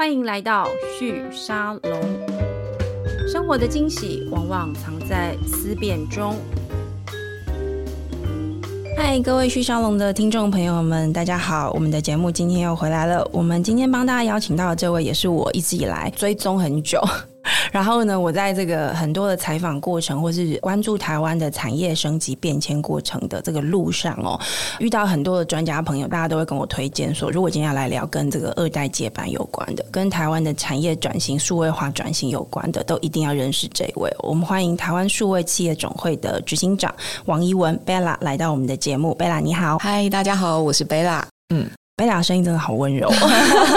欢迎来到旭沙龙。生活的惊喜往往藏在思辨中。嗨，各位旭沙龙的听众朋友们，大家好！我们的节目今天又回来了。我们今天帮大家邀请到的这位，也是我一直以来追踪很久。然后呢，我在这个很多的采访过程，或是关注台湾的产业升级变迁过程的这个路上哦，遇到很多的专家朋友，大家都会跟我推荐说，如果今天要来聊跟这个二代接班有关的，跟台湾的产业转型、数位化转型有关的，都一定要认识这位。我们欢迎台湾数位企业总会的执行长王一文 Bella 来到我们的节目。Bella 你好，嗨，大家好，我是 Bella。嗯。贝拉声音真的好温柔，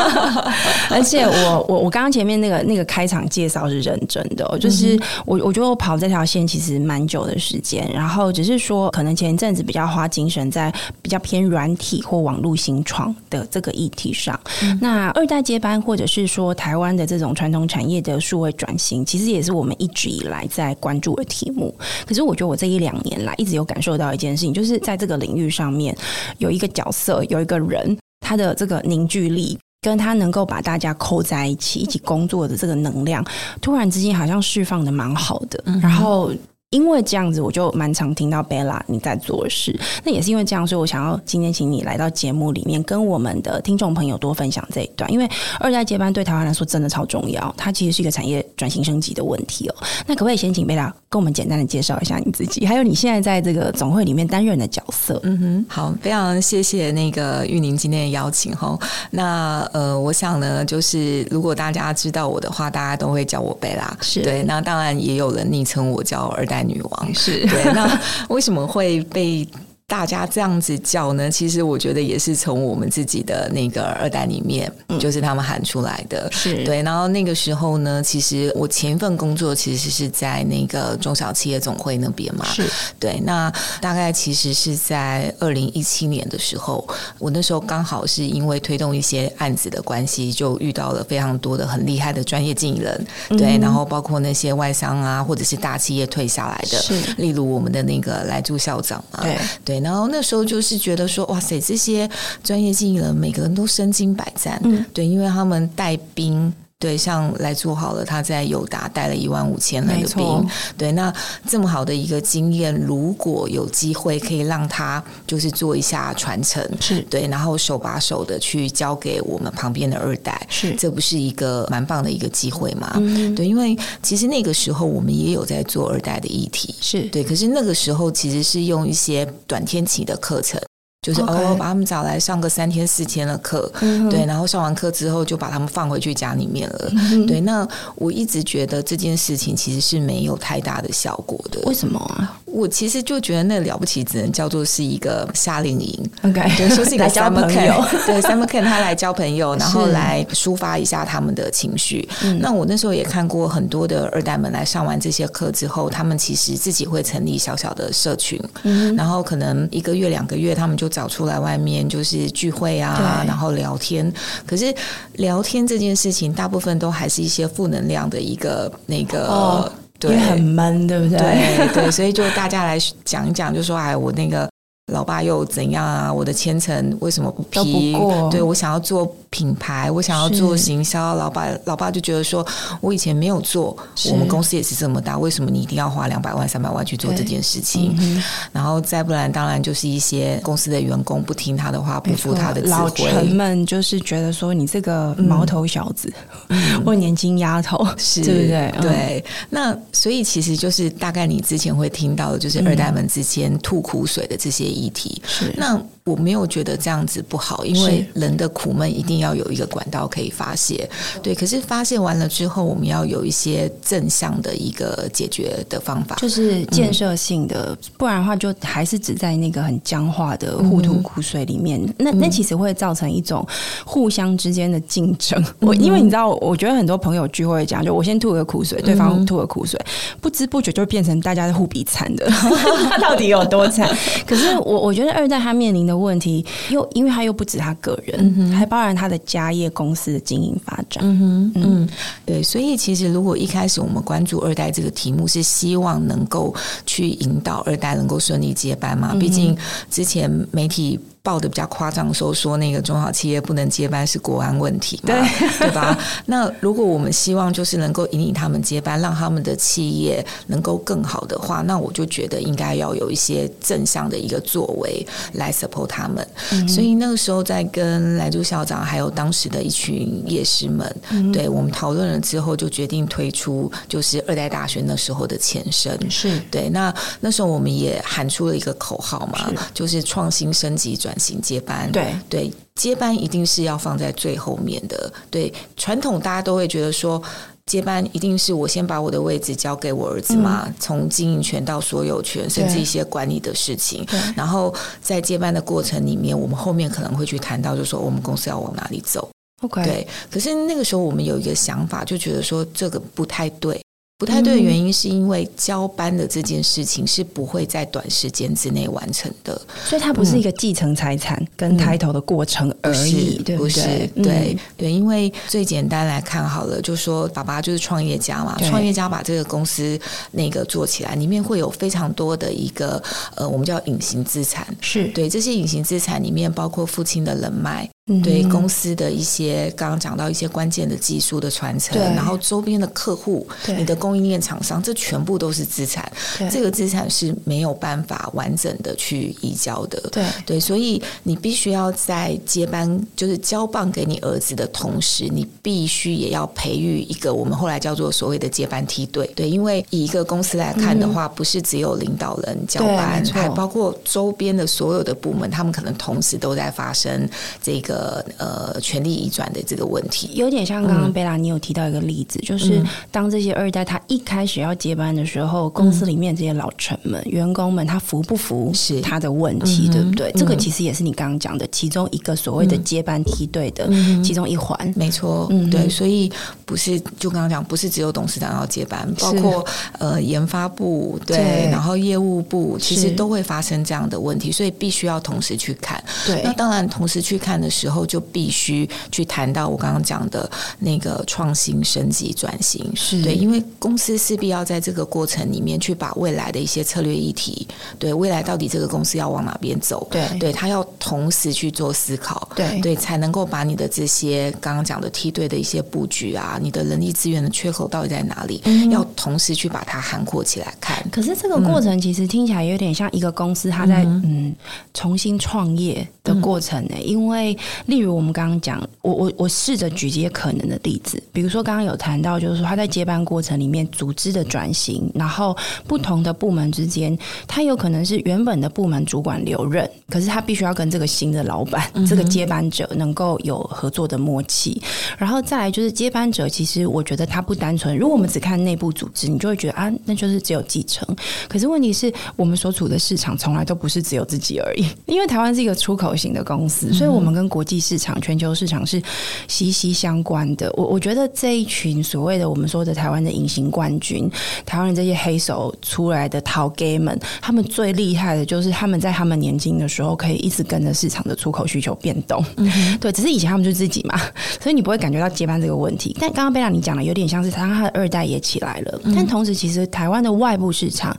而且我我我刚刚前面那个那个开场介绍是认真的，哦，就是我我觉得我跑这条线其实蛮久的时间，然后只是说可能前一阵子比较花精神在比较偏软体或网络新创的这个议题上。嗯、那二代接班或者是说台湾的这种传统产业的数位转型，其实也是我们一直以来在关注的题目。可是我觉得我这一两年来一直有感受到一件事情，就是在这个领域上面有一个角色，有一个人。他的这个凝聚力，跟他能够把大家扣在一起，一起工作的这个能量，突然之间好像释放的蛮好的，嗯、然后。因为这样子，我就蛮常听到 Bella 你在做事。那也是因为这样，所以我想要今天请你来到节目里面，跟我们的听众朋友多分享这一段。因为二代接班对台湾来说真的超重要，它其实是一个产业转型升级的问题哦。那可不可以先请 Bella 跟我们简单的介绍一下你自己，还有你现在在这个总会里面担任的角色？嗯哼，好，非常谢谢那个玉宁今天的邀请哈。那呃，我想呢，就是如果大家知道我的话，大家都会叫我 Bella，是对。那当然也有人昵称我叫二代。女王。是。对，那为什么会被大家这样子叫呢？其实我觉得也是从我们自己的那个二代里面，嗯、就是他们喊出来的。是对，然后那个时候呢，其实我前一份工作其实是在那个中小企业总会那边嘛。是对，那大概其实是在二零一七年的时候，我那时候刚好是因为推动一些案子的关系，就遇到了非常多的很厉害的专业经理人。嗯、对，然后包括那些外商啊，或者是大企业退下来的，是例如我们的那个来住校长嘛。对对。然后那时候就是觉得说，哇塞，这些专业经理人每个人都身经百战，嗯，对，因为他们带兵。对，像来做好了，他在友达带了一万五千人的兵。错对，那这么好的一个经验，如果有机会可以让他就是做一下传承，是对，然后手把手的去教给我们旁边的二代，是这不是一个蛮棒的一个机会吗？嗯、对，因为其实那个时候我们也有在做二代的议题，是对，可是那个时候其实是用一些短天期的课程。就是哦.把他们找来上个三天四天的课，嗯、对，然后上完课之后就把他们放回去家里面了。嗯、对，那我一直觉得这件事情其实是没有太大的效果的。为什么啊？我其实就觉得那了不起，只能叫做是一个夏令营。OK，对，说是一个 summer camp，对，summer camp 他来交朋友，然后来抒发一下他们的情绪。是那我那时候也看过很多的二代们来上完这些课之后，他们其实自己会成立小小的社群，嗯、然后可能一个月两个月，他们就找出来外面就是聚会啊，然后聊天。可是聊天这件事情，大部分都还是一些负能量的一个那个。哦对，很闷，对不对？对对，所以就大家来讲一讲，就说哎，我那个。老爸又怎样啊？我的千层为什么不批？不对，我想要做品牌，我想要做行销。老爸老爸就觉得说，我以前没有做，我们公司也是这么大，为什么你一定要花两百万、三百万去做这件事情？嗯、然后再不然，当然就是一些公司的员工不听他的话，不服他的指挥。老臣们就是觉得说，你这个毛头小子，嗯、或年轻丫头，是对不对？对。嗯、那所以其实就是大概你之前会听到的，就是二代们之间吐苦水的这些。议题是那。我没有觉得这样子不好，因为人的苦闷一定要有一个管道可以发泄。对，可是发泄完了之后，我们要有一些正向的一个解决的方法，就是建设性的，嗯、不然的话就还是只在那个很僵化的互吐苦水里面。嗯、那那其实会造成一种互相之间的竞争。嗯、我因为你知道，我觉得很多朋友聚会讲，就我先吐个苦水，对方吐个苦水，不知不觉就变成大家是互比惨的。他到底有多惨？可是我我觉得二代他面临的。问题又因为他又不止他个人，嗯、还包含他的家业公司的经营发展。嗯对，所以其实如果一开始我们关注二代这个题目，是希望能够去引导二代能够顺利接班嘛。毕竟之前媒体报的比较夸张的时候，说那个中小企业不能接班是国安问题嘛，对对吧？那如果我们希望就是能够引领他们接班，让他们的企业能够更好的话，那我就觉得应该要有一些正向的一个作为来 support 他们。嗯、所以那个时候在跟莱猪校长还有当时的一群业师们，嗯、对我们讨论了之后，就决定推出就是二代大学那时候的前身，是对。那那时候我们也喊出了一个口号嘛，是就是创新升级转型接班。对对，接班一定是要放在最后面的。对，传统大家都会觉得说。接班一定是我先把我的位置交给我儿子嘛，嗯、从经营权到所有权，甚至一些管理的事情。然后在接班的过程里面，我们后面可能会去谈到，就是说我们公司要往哪里走。Okay. 对。可是那个时候我们有一个想法，就觉得说这个不太对。不太对的原因是因为交班的这件事情是不会在短时间之内完成的，所以它不是一个继承财产跟抬头的过程而已，嗯、对不是，对、嗯、对，因为最简单来看好了，就说爸爸就是创业家嘛，创业家把这个公司那个做起来，里面会有非常多的一个呃，我们叫隐形资产，是。对这些隐形资产里面包括父亲的人脉。对公司的一些刚刚讲到一些关键的技术的传承，然后周边的客户，你的供应链厂商，这全部都是资产。这个资产是没有办法完整的去移交的。对对，所以你必须要在接班，就是交棒给你儿子的同时，你必须也要培育一个我们后来叫做所谓的接班梯队。对，因为以一个公司来看的话，嗯、不是只有领导人交班，还包括周边的所有的部门，他们可能同时都在发生这个。呃呃，权力移转的这个问题，有点像刚刚贝拉你有提到一个例子，嗯、就是当这些二代他一开始要接班的时候，嗯、公司里面这些老臣们、员工们，他服不服是。他的问题，对不对？嗯、这个其实也是你刚刚讲的其中一个所谓的接班梯队的其中一环，嗯、没错，嗯、对，所以不是就刚刚讲，不是只有董事长要接班，包括呃研发部对，对。然后业务部，其实都会发生这样的问题，所以必须要同时去看。对，那当然同时去看的时候。时候就必须去谈到我刚刚讲的那个创新升级转型，是。对，因为公司势必要在这个过程里面去把未来的一些策略议题，对未来到底这个公司要往哪边走，对，对他要同时去做思考，对，对，才能够把你的这些刚刚讲的梯队的一些布局啊，你的人力资源的缺口到底在哪里，嗯、要同时去把它涵括起来看。可是这个过程其实听起来有点像一个公司，它在嗯，嗯重新创业的过程呢、欸，嗯、因为。例如我们刚刚讲，我我我试着举一些可能的例子，比如说刚刚有谈到，就是说他在接班过程里面组织的转型，然后不同的部门之间，他有可能是原本的部门主管留任，可是他必须要跟这个新的老板，这个接班者能够有合作的默契，然后再来就是接班者，其实我觉得他不单纯，如果我们只看内部组织，你就会觉得啊，那就是只有继承，可是问题是我们所处的市场从来都不是只有自己而已，因为台湾是一个出口型的公司，所以我们跟国际市场、全球市场是息息相关的。我我觉得这一群所谓的我们说的台湾的隐形冠军，台湾人这些黑手出来的淘 gay 们，他们最厉害的就是他们在他们年轻的时候可以一直跟着市场的出口需求变动。嗯、对，只是以前他们就自己嘛，所以你不会感觉到接班这个问题。但刚刚贝拉你讲的有点像是他他的二代也起来了，但同时其实台湾的外部市场。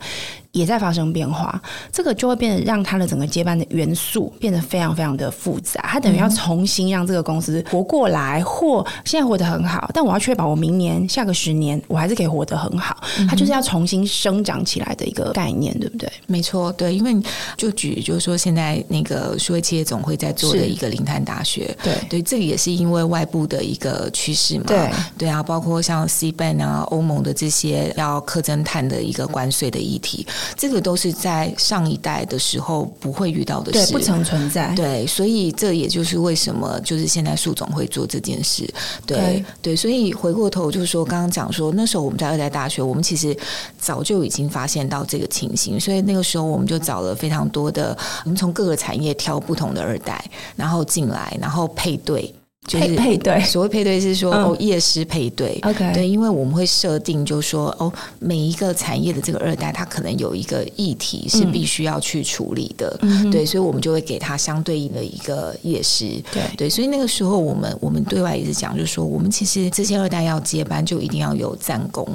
也在发生变化，这个就会变得让它的整个接班的元素变得非常非常的复杂。它等于要重新让这个公司活过来，或现在活得很好，但我要确保我明年、下个十年我还是可以活得很好。它就是要重新生长起来的一个概念，对不对？没错，对，因为就举就是说，现在那个数位企业总会在做的一个零碳大学，对对，这个也是因为外部的一个趋势嘛，对对啊，包括像 C ban 啊、欧盟的这些要课征碳的一个关税的议题。这个都是在上一代的时候不会遇到的事，对，不曾存在。对，所以这也就是为什么就是现在树总会做这件事。对，对，对，所以回过头就是说，刚刚讲说那时候我们在二代大学，我们其实早就已经发现到这个情形，所以那个时候我们就找了非常多的，我们从各个产业挑不同的二代，然后进来，然后配对。就是配对，所谓配对是说哦，夜师配对，OK，对，因为我们会设定，就是说哦，每一个产业的这个二代，他可能有一个议题是必须要去处理的，嗯、对，所以我们就会给他相对应的一个夜师，对。对，所以那个时候我们我们对外也是讲，就是说我们其实这些二代要接班，就一定要有战功。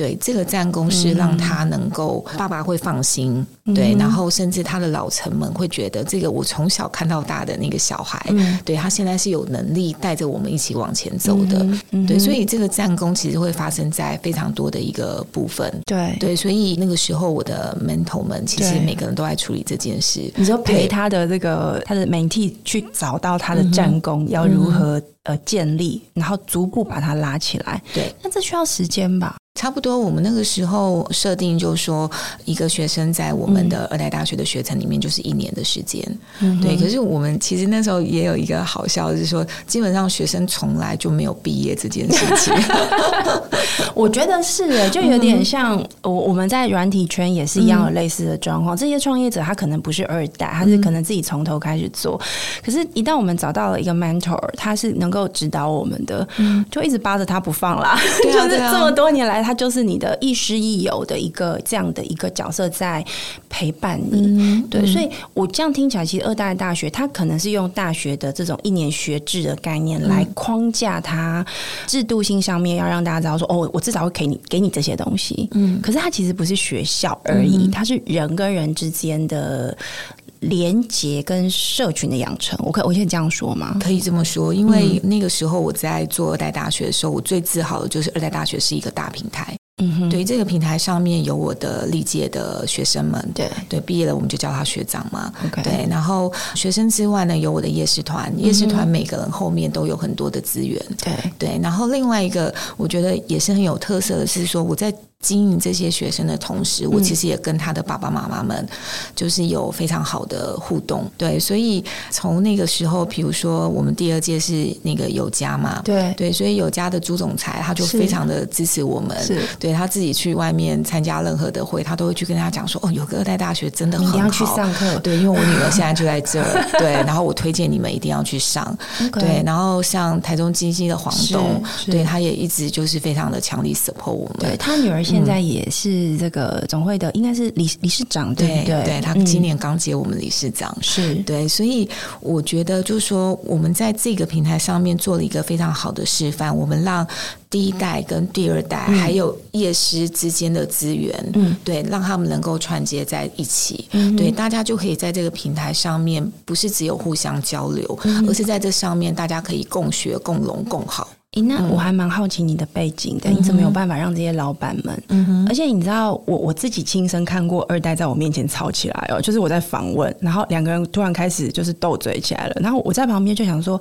对，这个战功是让他能够爸爸会放心，嗯、对，然后甚至他的老臣们会觉得，这个我从小看到大的那个小孩，嗯、对他现在是有能力带着我们一起往前走的，对，所以这个战功其实会发生在非常多的一个部分，对。对，所以那个时候我的 mentor 们其实每个人都在处理这件事，你说。陪他的这个他的 mentee 去找到他的战功、嗯、要如何呃建立，然后逐步把他拉起来，对，那这需要时间吧？差不多，我们那个时候设定就是说，一个学生在我们的二代大学的学程里面就是一年的时间。嗯、对，可是我们其实那时候也有一个好笑，就是说，基本上学生从来就没有毕业这件事情。我觉得是，就有点像我我们在软体圈也是一样有类似的状况。嗯、这些创业者他可能不是二代，他是可能自己从头开始做。嗯、可是，一旦我们找到了一个 mentor，他是能够指导我们的，嗯、就一直扒着他不放啦。对啊、就是这么多年来他。他就是你的亦师亦友的一个这样的一个角色在陪伴你，嗯、对，所以我这样听起来，其实二代大学它可能是用大学的这种一年学制的概念来框架它制度性上面，要让大家知道说，哦，我至少会给你给你这些东西，嗯，可是它其实不是学校而已，它是人跟人之间的连接跟社群的养成。我可我可以这样说吗？可以这么说，因为那个时候我在做二代大学的时候，我最自豪的就是二代大学是一个大平台。嗯哼，对，这个平台上面有我的历届的学生们，对对，毕业了我们就叫他学长嘛。对，然后学生之外呢，有我的夜市团，夜市团每个人后面都有很多的资源。对对，然后另外一个我觉得也是很有特色的是说我在。经营这些学生的同时，我其实也跟他的爸爸妈妈们就是有非常好的互动。对，所以从那个时候，比如说我们第二届是那个有家嘛，对对，所以有家的朱总裁他就非常的支持我们。是，对他自己去外面参加任何的会，他都会去跟他讲说：“哦，有个二代大学真的很好，你要去上课。”对，因为我女儿现在就在这儿。对，然后我推荐你们一定要去上。对，然后像台中基金的黄东，对他也一直就是非常的强力 support 我们。对他女儿。现在也是这个总会的，应该是理理事长，对不对？对，对，他今年刚接我们理事长，嗯、是。对，所以我觉得就是说，我们在这个平台上面做了一个非常好的示范，我们让第一代跟第二代还有业师之间的资源，嗯，对，让他们能够串接在一起，嗯，对，大家就可以在这个平台上面，不是只有互相交流，嗯、而是在这上面大家可以共学、共荣、共好。诶，那我还蛮好奇你的背景的，嗯、你怎么有办法让这些老板们？嗯哼，而且你知道，我我自己亲身看过二代在我面前吵起来哦，就是我在访问，然后两个人突然开始就是斗嘴起来了，然后我在旁边就想说，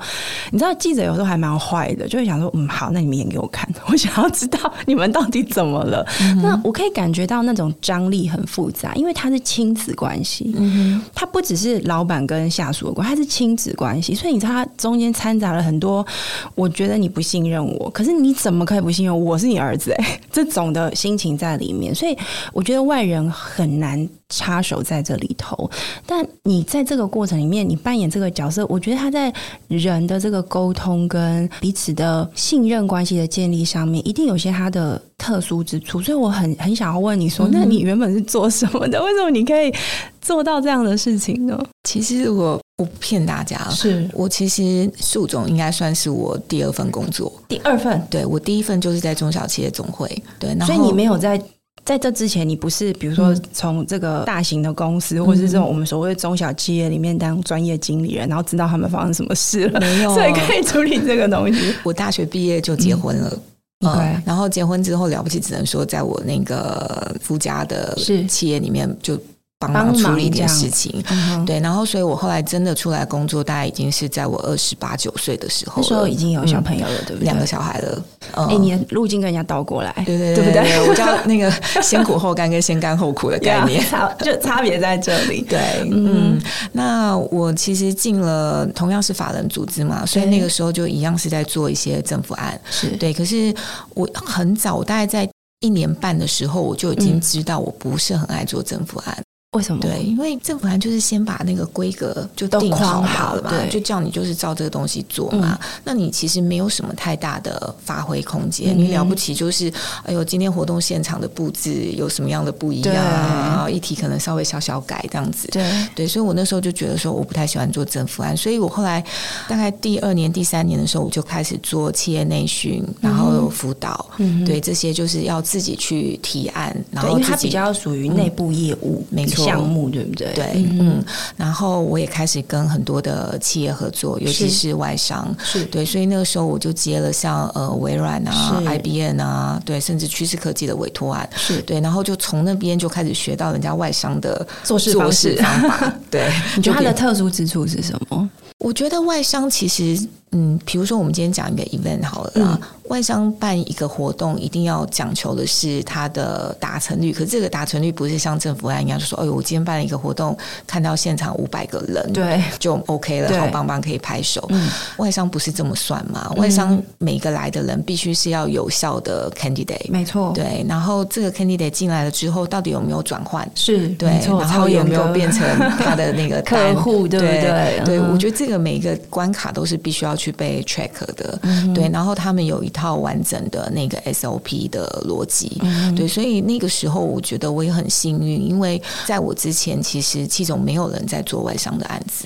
你知道记者有时候还蛮坏的，就会想说，嗯，好，那你们演给我看，我想要知道你们到底怎么了。嗯、那我可以感觉到那种张力很复杂，因为它是亲子关系，嗯哼，它不只是老板跟下属的关系，它是亲子关系，所以你知道它中间掺杂了很多，我觉得你不信。信任我，可是你怎么可以不信任我？我是你儿子哎，这种的心情在里面，所以我觉得外人很难插手在这里头。但你在这个过程里面，你扮演这个角色，我觉得他在人的这个沟通跟彼此的信任关系的建立上面，一定有些他的特殊之处。所以我很很想要问你说，那你原本是做什么的？为什么你可以做到这样的事情呢？其实我。不骗大家，是我其实树总应该算是我第二份工作，第二份，对，我第一份就是在中小企业总会，对，所以你没有在在这之前，你不是比如说从这个大型的公司，嗯、或者是这种我们所谓中小企业里面当专业经理人，然后知道他们发生什么事了，没有，所以可以处理这个东西。我大学毕业就结婚了，嗯，嗯，然后结婚之后了不起，只能说在我那个夫家的企业里面就。帮忙处理一点事情，嗯、对，然后所以我后来真的出来工作，大概已经是在我二十八九岁的时候，那时候已经有小朋友了，嗯、对不对？两个小孩了。哎、嗯，你的路径跟人家倒过来，对对对，对不对？我叫 那个先苦后甘跟先甘后苦的概念，差就差别在这里。对，嗯，嗯，那我其实进了同样是法人组织嘛，所以那个时候就一样是在做一些政府案，是对。可是我很早，大概在一年半的时候，我就已经知道我不是很爱做政府案。为什么？对，因为政府案就是先把那个规格就定好好了嘛，就叫你就是照这个东西做嘛。嗯、那你其实没有什么太大的发挥空间。嗯、你了不起就是，哎呦，今天活动现场的布置有什么样的不一样？然后议题可能稍微小小改这样子。对对，所以我那时候就觉得说，我不太喜欢做政府案，所以我后来大概第二年、第三年的时候，我就开始做企业内训，然后辅导。嗯，对，这些就是要自己去提案，然后因为它比较属于内部业务，没错。项目对不对？对，嗯，然后我也开始跟很多的企业合作，尤其是外商，是。对，所以那个时候我就接了像呃微软啊、IBM 啊，对，甚至趋势科技的委托案，是。对，然后就从那边就开始学到人家外商的做事方式。方法。对，你觉得它的特殊之处是什么？我觉得外商其实，嗯，比如说我们今天讲一个 event 好了啦。嗯外商办一个活动，一定要讲求的是它的达成率。可是这个达成率不是像政府案一样，就说：“哎呦，我今天办了一个活动，看到现场五百个人，对，就 OK 了，好棒棒，可以拍手。嗯”外商不是这么算嘛？外商每个来的人必须是要有效的 candidate，没错，对。然后这个 candidate 进来了之后，到底有没有转换？是对，然后有没有变成他的那个 客户？对不对？对，我觉得这个每一个关卡都是必须要去被 check 的。嗯、对，然后他们有一套完整的。那个 SOP 的逻辑，嗯、对，所以那个时候我觉得我也很幸运，因为在我之前，其实戚总没有人在做外商的案子，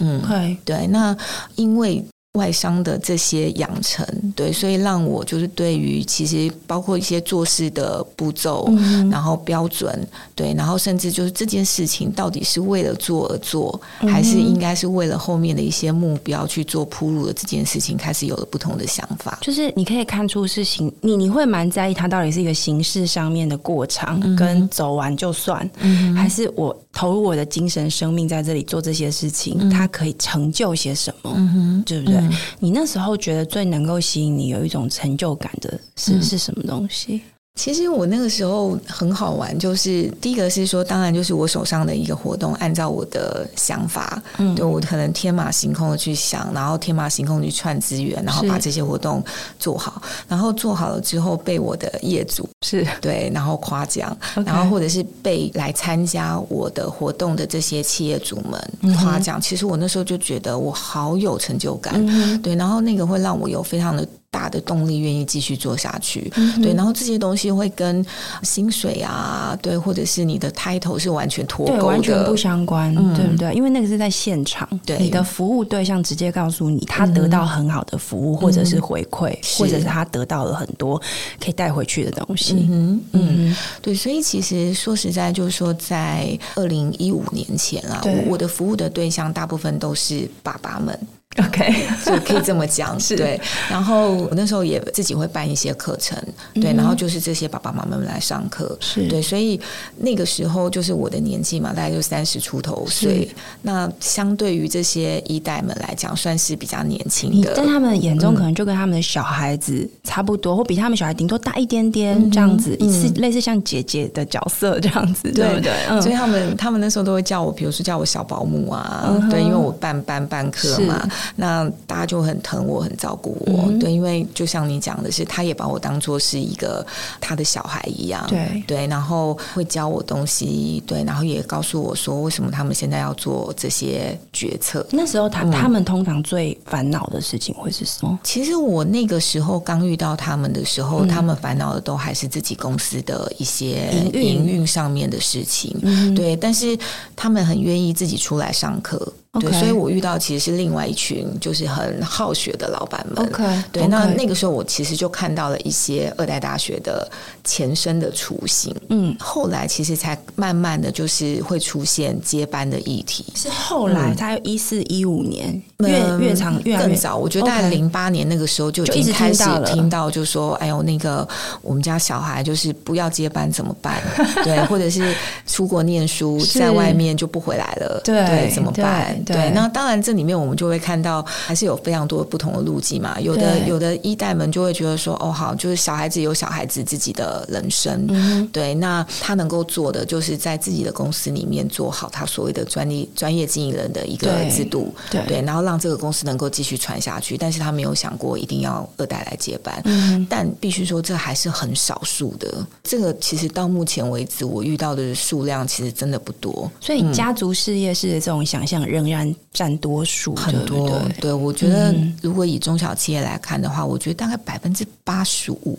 嗯，对，那因为。外商的这些养成，对，所以让我就是对于其实包括一些做事的步骤，嗯、然后标准，对，然后甚至就是这件事情到底是为了做而做，嗯、还是应该是为了后面的一些目标去做铺路的这件事情，开始有了不同的想法。就是你可以看出事情，你你会蛮在意它到底是一个形式上面的过场，嗯、跟走完就算，嗯、还是我投入我的精神生命在这里做这些事情，嗯、它可以成就些什么，嗯哼，对不对？嗯、你那时候觉得最能够吸引你有一种成就感的是、嗯、是什么东西？其实我那个时候很好玩，就是第一个是说，当然就是我手上的一个活动，按照我的想法，嗯，对我可能天马行空的去想，然后天马行空去串资源，然后把这些活动做好，然后做好了之后被我的业主是对，然后夸奖，Okay. 然后或者是被来参加我的活动的这些企业主们夸奖。嗯、其实我那时候就觉得我好有成就感，嗯、对，然后那个会让我有非常的。大的动力，愿意继续做下去，嗯、对，然后这些东西会跟薪水啊，对，或者是你的 title 是完全脱钩的，完全不相关，嗯、对不对？因为那个是在现场，对，你的服务对象直接告诉你，他得到很好的服务，嗯、或者是回馈，嗯、或者是他得到了很多可以带回去的东西。嗯哼，嗯，对，所以其实说实在，就是说，在二零一五年前啊，我，我的服务的对象大部分都是爸爸们。OK，就可以这么讲，是对。然后我那时候也自己会办一些课程，对。然后就是这些爸爸妈妈们来上课，是对。所以那个时候就是我的年纪嘛，大概就三十出头岁。那相对于这些一代们来讲，算是比较年轻的。在他们眼中，可能就跟他们的小孩子差不多，或比他们小孩顶多大一点点这样子，是类似像姐姐的角色这样子，对不对？所以他们他们那时候都会叫我，比如说叫我小保姆啊，对，因为我办班办课嘛。那大家就很疼我，很照顾我，嗯、对，因为就像你讲的是，他也把我当做是一个他的小孩一样，对。对，然后会教我东西，对，然后也告诉我说为什么他们现在要做这些决策。那时候他、嗯、他们通常最烦恼的事情会是什么？其实我那个时候刚遇到他们的时候，嗯、他们烦恼的都还是自己公司的一些营运。上面的事情，嗯、对，但是他们很愿意自己出来上课。对.所以我遇到其实是另外一群就是很好学的老板们。OK，对，那那个时候我其实就看到了一些二代大学的前身的雏形。嗯，后来其实才慢慢的就是会出现接班的议题。是后来，他一四一五年，越越长越更早。我觉得大概零八年那个时候就已经开始听到，就说哎呦那个我们家小孩就是不要接班怎么办？对，或者是出国念书，在外面就不回来了，对，怎么办？对，对。那当然，这里面我们就会看到，还是有非常多不同的路径嘛。有的有的一代们就会觉得说，哦，好，就是小孩子有小孩子自己的人生，嗯、对。那他能够做的，就是在自己的公司里面做好他所谓的专利专业经营人的一个制度，对，对，对，然后让这个公司能够继续传下去。但是他没有想过一定要二代来接班，嗯、但必须说，这还是很少数的。这个其实到目前为止，我遇到的数量其实真的不多。所以家族事业式的这种想象仍然占多数，很多。对，对，我觉得如果以中小企业来看的话，我觉得大概百分之八十五，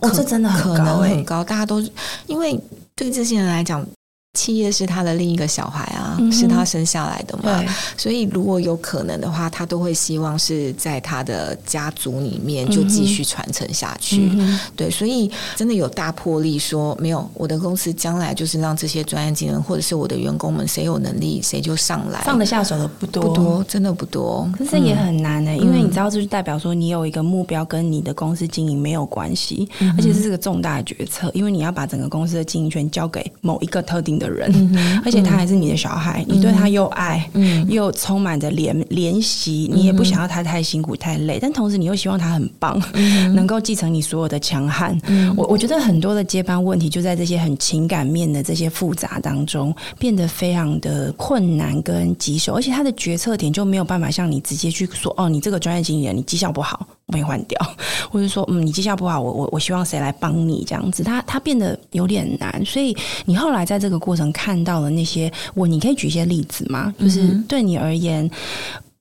哦，这真的很高，可能很高。大家都因为对这些人来讲。企业是他的另一个小孩啊，嗯、是他生下来的嘛，所以如果有可能的话，他都会希望是在他的家族里面就继续传承下去。嗯、对，所以真的有大魄力说，没有我的公司将来就是让这些专业技能或者是我的员工们，谁有能力谁就上来，放得下手的不多，不多，真的不多。可是也很难呢、欸，嗯、因为你知道，这就代表说你有一个目标跟你的公司经营没有关系，嗯、而且这是个重大的决策，因为你要把整个公司的经营权交给某一个特定的人，嗯、而且他还是你的小孩，嗯、你对他又爱，嗯、又充满着怜怜惜，你也不想要他太辛苦太累，但同时你又希望他很棒，嗯、能够继承你所有的强悍。嗯、我我觉得很多的接班问题就在这些很情感面的这些复杂当中，变得非常的困难跟棘手，而且他的决策点就没有办法像你直接去说，哦，你这个专业经理人你绩效不好。被换掉，或者说，嗯，你绩效不好，我我我希望谁来帮你这样子，他他变得有点难，所以你后来在这个过程看到了那些，我你可以举一些例子吗？就是对你而言。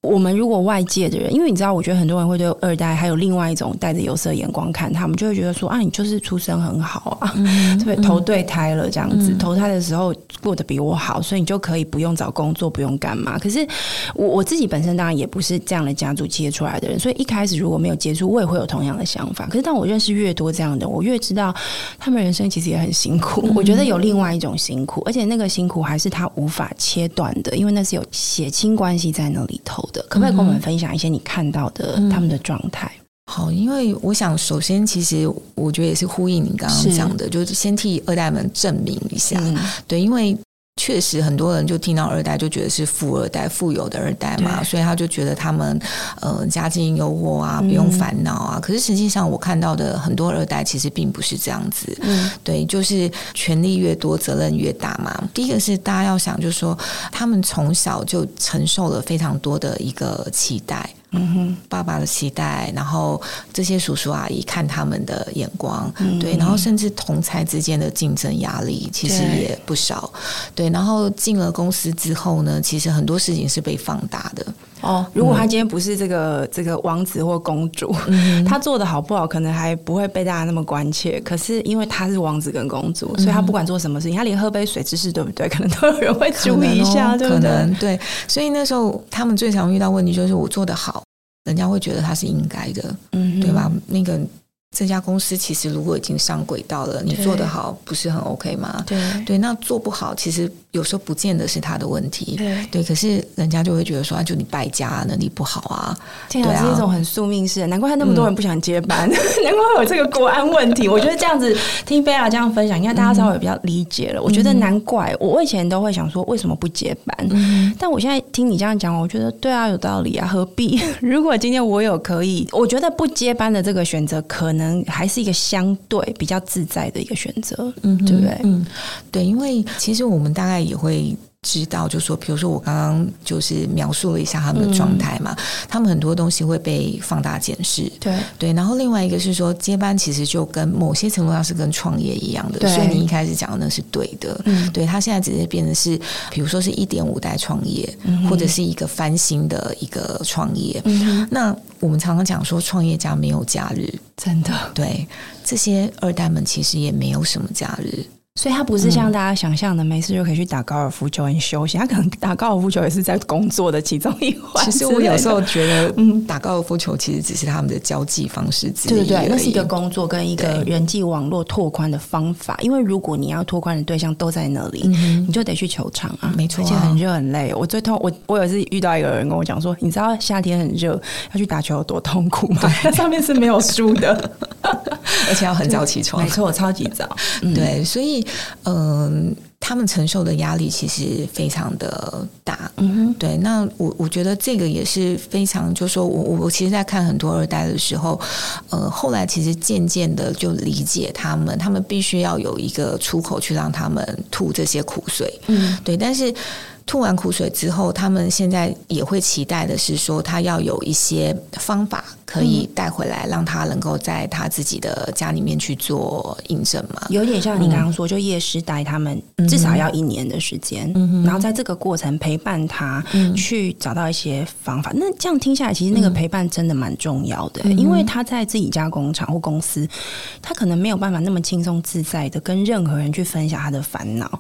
我们如果外界的人，因为你知道，我觉得很多人会对二代还有另外一种带着有色眼光看他们，就会觉得说啊，你就是出身很好啊，嗯、别，投对胎了这样子，嗯、投胎的时候过得比我好，所以你就可以不用找工作，不用干嘛。可是我我自己本身当然也不是这样的家族接出来的人，所以一开始如果没有接触，我也会有同样的想法。可是当我认识越多这样的，我越知道他们人生其实也很辛苦。嗯、我觉得有另外一种辛苦，而且那个辛苦还是他无法切断的，因为那是有血亲关系在那里头的。可不可以跟我们分享一些你看到的他们的状态？嗯，好，因为我想首先，其实我觉得也是呼应你刚刚讲的，是就是先替二代们证明一下，嗯、对，因为。确实，很多人就听到二代就觉得是富二代、富有的二代嘛，所以他就觉得他们呃家境优渥啊，不用烦恼啊。嗯、可是实际上，我看到的很多二代其实并不是这样子。嗯，对，就是权力越多，责任越大嘛。第一个是大家要想，就是说他们从小就承受了非常多的一个期待。嗯哼，爸爸的期待，然后这些叔叔阿姨看他们的眼光，嗯、对，然后甚至同才之间的竞争压力其实也不少，对，对，然后进了公司之后呢，其实很多事情是被放大的。哦，如果他今天不是这个、嗯、这个王子或公主，嗯、他做的好不好，可能还不会被大家那么关切。可是因为他是王子跟公主，所以他不管做什么事情，他连喝杯水之事对不对，可能都有人会注意一下，哦、对不对？可能对。所以那时候他们最常遇到问题就是我做的好，人家会觉得他是应该的，嗯，对吧？那个。这家公司其实如果已经上轨道了，你做得好不是很 OK 吗？对对，那做不好，其实有时候不见得是他的问题。对对，可是人家就会觉得说，啊，就你败家，能力不好啊。对啊，是一种很宿命式的，难怪他那么多人不想接班，难怪会有这个国安问题。我觉得这样子听 Bella 这样分享，应该大家稍微比较理解了。我觉得难怪，我以前都会想说，为什么不接班？但我现在听你这样讲，我觉得对啊，有道理啊，何必？如果今天我有可以，我觉得不接班的这个选择可能。能还是一个相对比较自在的一个选择，嗯，对不对？嗯，对，因为其实我们大概也会。知道，就说，比如说我刚刚就是描述了一下他们的状态嘛，嗯、他们很多东西会被放大检视，对对。然后另外一个是说，接班其实就跟某些程度上是跟创业一样的，所以你一开始讲的那是对的，嗯，对。他现在只是变成是，比如说是一点五代创业，嗯、或者是一个翻新的一个创业。嗯、那我们常常讲说，创业家没有假日，真的，对。这些二代们其实也没有什么假日。所以他不是像大家想象的，没事就可以去打高尔夫球很休闲。他可能打高尔夫球也是在工作的其中一环。其实我有时候觉得，嗯，打高尔夫球其实只是他们的交际方式之一。对对对，那是一个工作跟一个人际网络拓宽的方法。因为如果你要拓宽的对象都在那里，你就得去球场啊，没错，而且很热很累。我最痛，我我有一次遇到一个人跟我讲说，你知道夏天很热要去打球有多痛苦吗？它 上面是没有输的。而且要很早起床。没错，超级早。对，所以嗯。他们承受的压力其实非常的大，嗯哼，对。那我我觉得这个也是非常，就是说我我我其实，在看很多二代的时候，呃，后来其实渐渐的就理解他们，他们必须要有一个出口去让他们吐这些苦水，嗯，对。但是。吐完苦水之后，他们现在也会期待的是说，他要有一些方法可以带回来，让他能够在他自己的家里面去做印证嘛。有点像你刚刚说，就夜师带他们至少要一年的时间，嗯、然后在这个过程陪伴他去找到一些方法。那这样听下来，其实那个陪伴真的蛮重要的，因为他在自己家工厂或公司，他可能没有办法那么轻松自在的跟任何人去分享他的烦恼，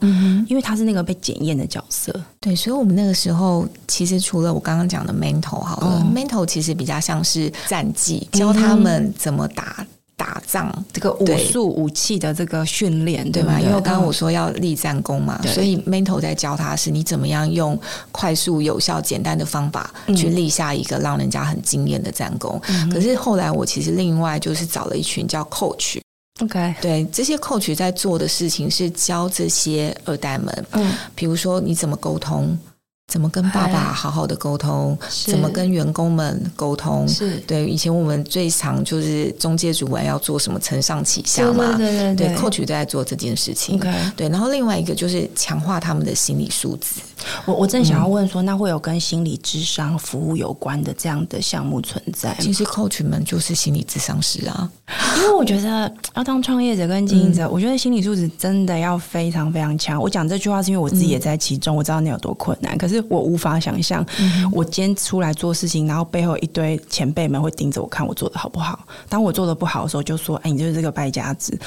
因为他是那个被检验的角色。对，所以，我们那个时候其实除了我刚刚讲的 mental 好了、哦、mental 其实比较像是战绩，教他们怎么打打仗，这个武术武器的这个训练，对吧？因为刚刚我说要立战功嘛，嗯、所以 mental 在教他是你怎么样用快速、有效、简单的方法去立下一个让人家很惊艳的战功。嗯、可是后来我其实另外就是找了一群叫 coach。OK，对，这些 coach 在做的事情是教这些二代们，嗯，比如说你怎么沟通，怎么跟爸爸好好的沟通，怎么跟员工们沟通，是对。以前我们最常就是中介主管要做什么承上启下嘛，对对对对，对，coach 都在做这件事情。对，然后另外一个就是强化他们的心理素质。我我正想要问说，那会有跟心理智商服务有关的这样的项目存在？其实 coach 们就是心理智商师啊，因为我觉得要当创业者跟经营者，嗯、我觉得心理素质真的要非常非常强。我讲这句话是因为我自己也在其中，嗯、我知道那有多困难，可是我无法想象，我今天出来做事情，然后背后一堆前辈们会盯着我看我做的好不好。当我做的不好的时候，就说：“哎，你就是这个败家子。”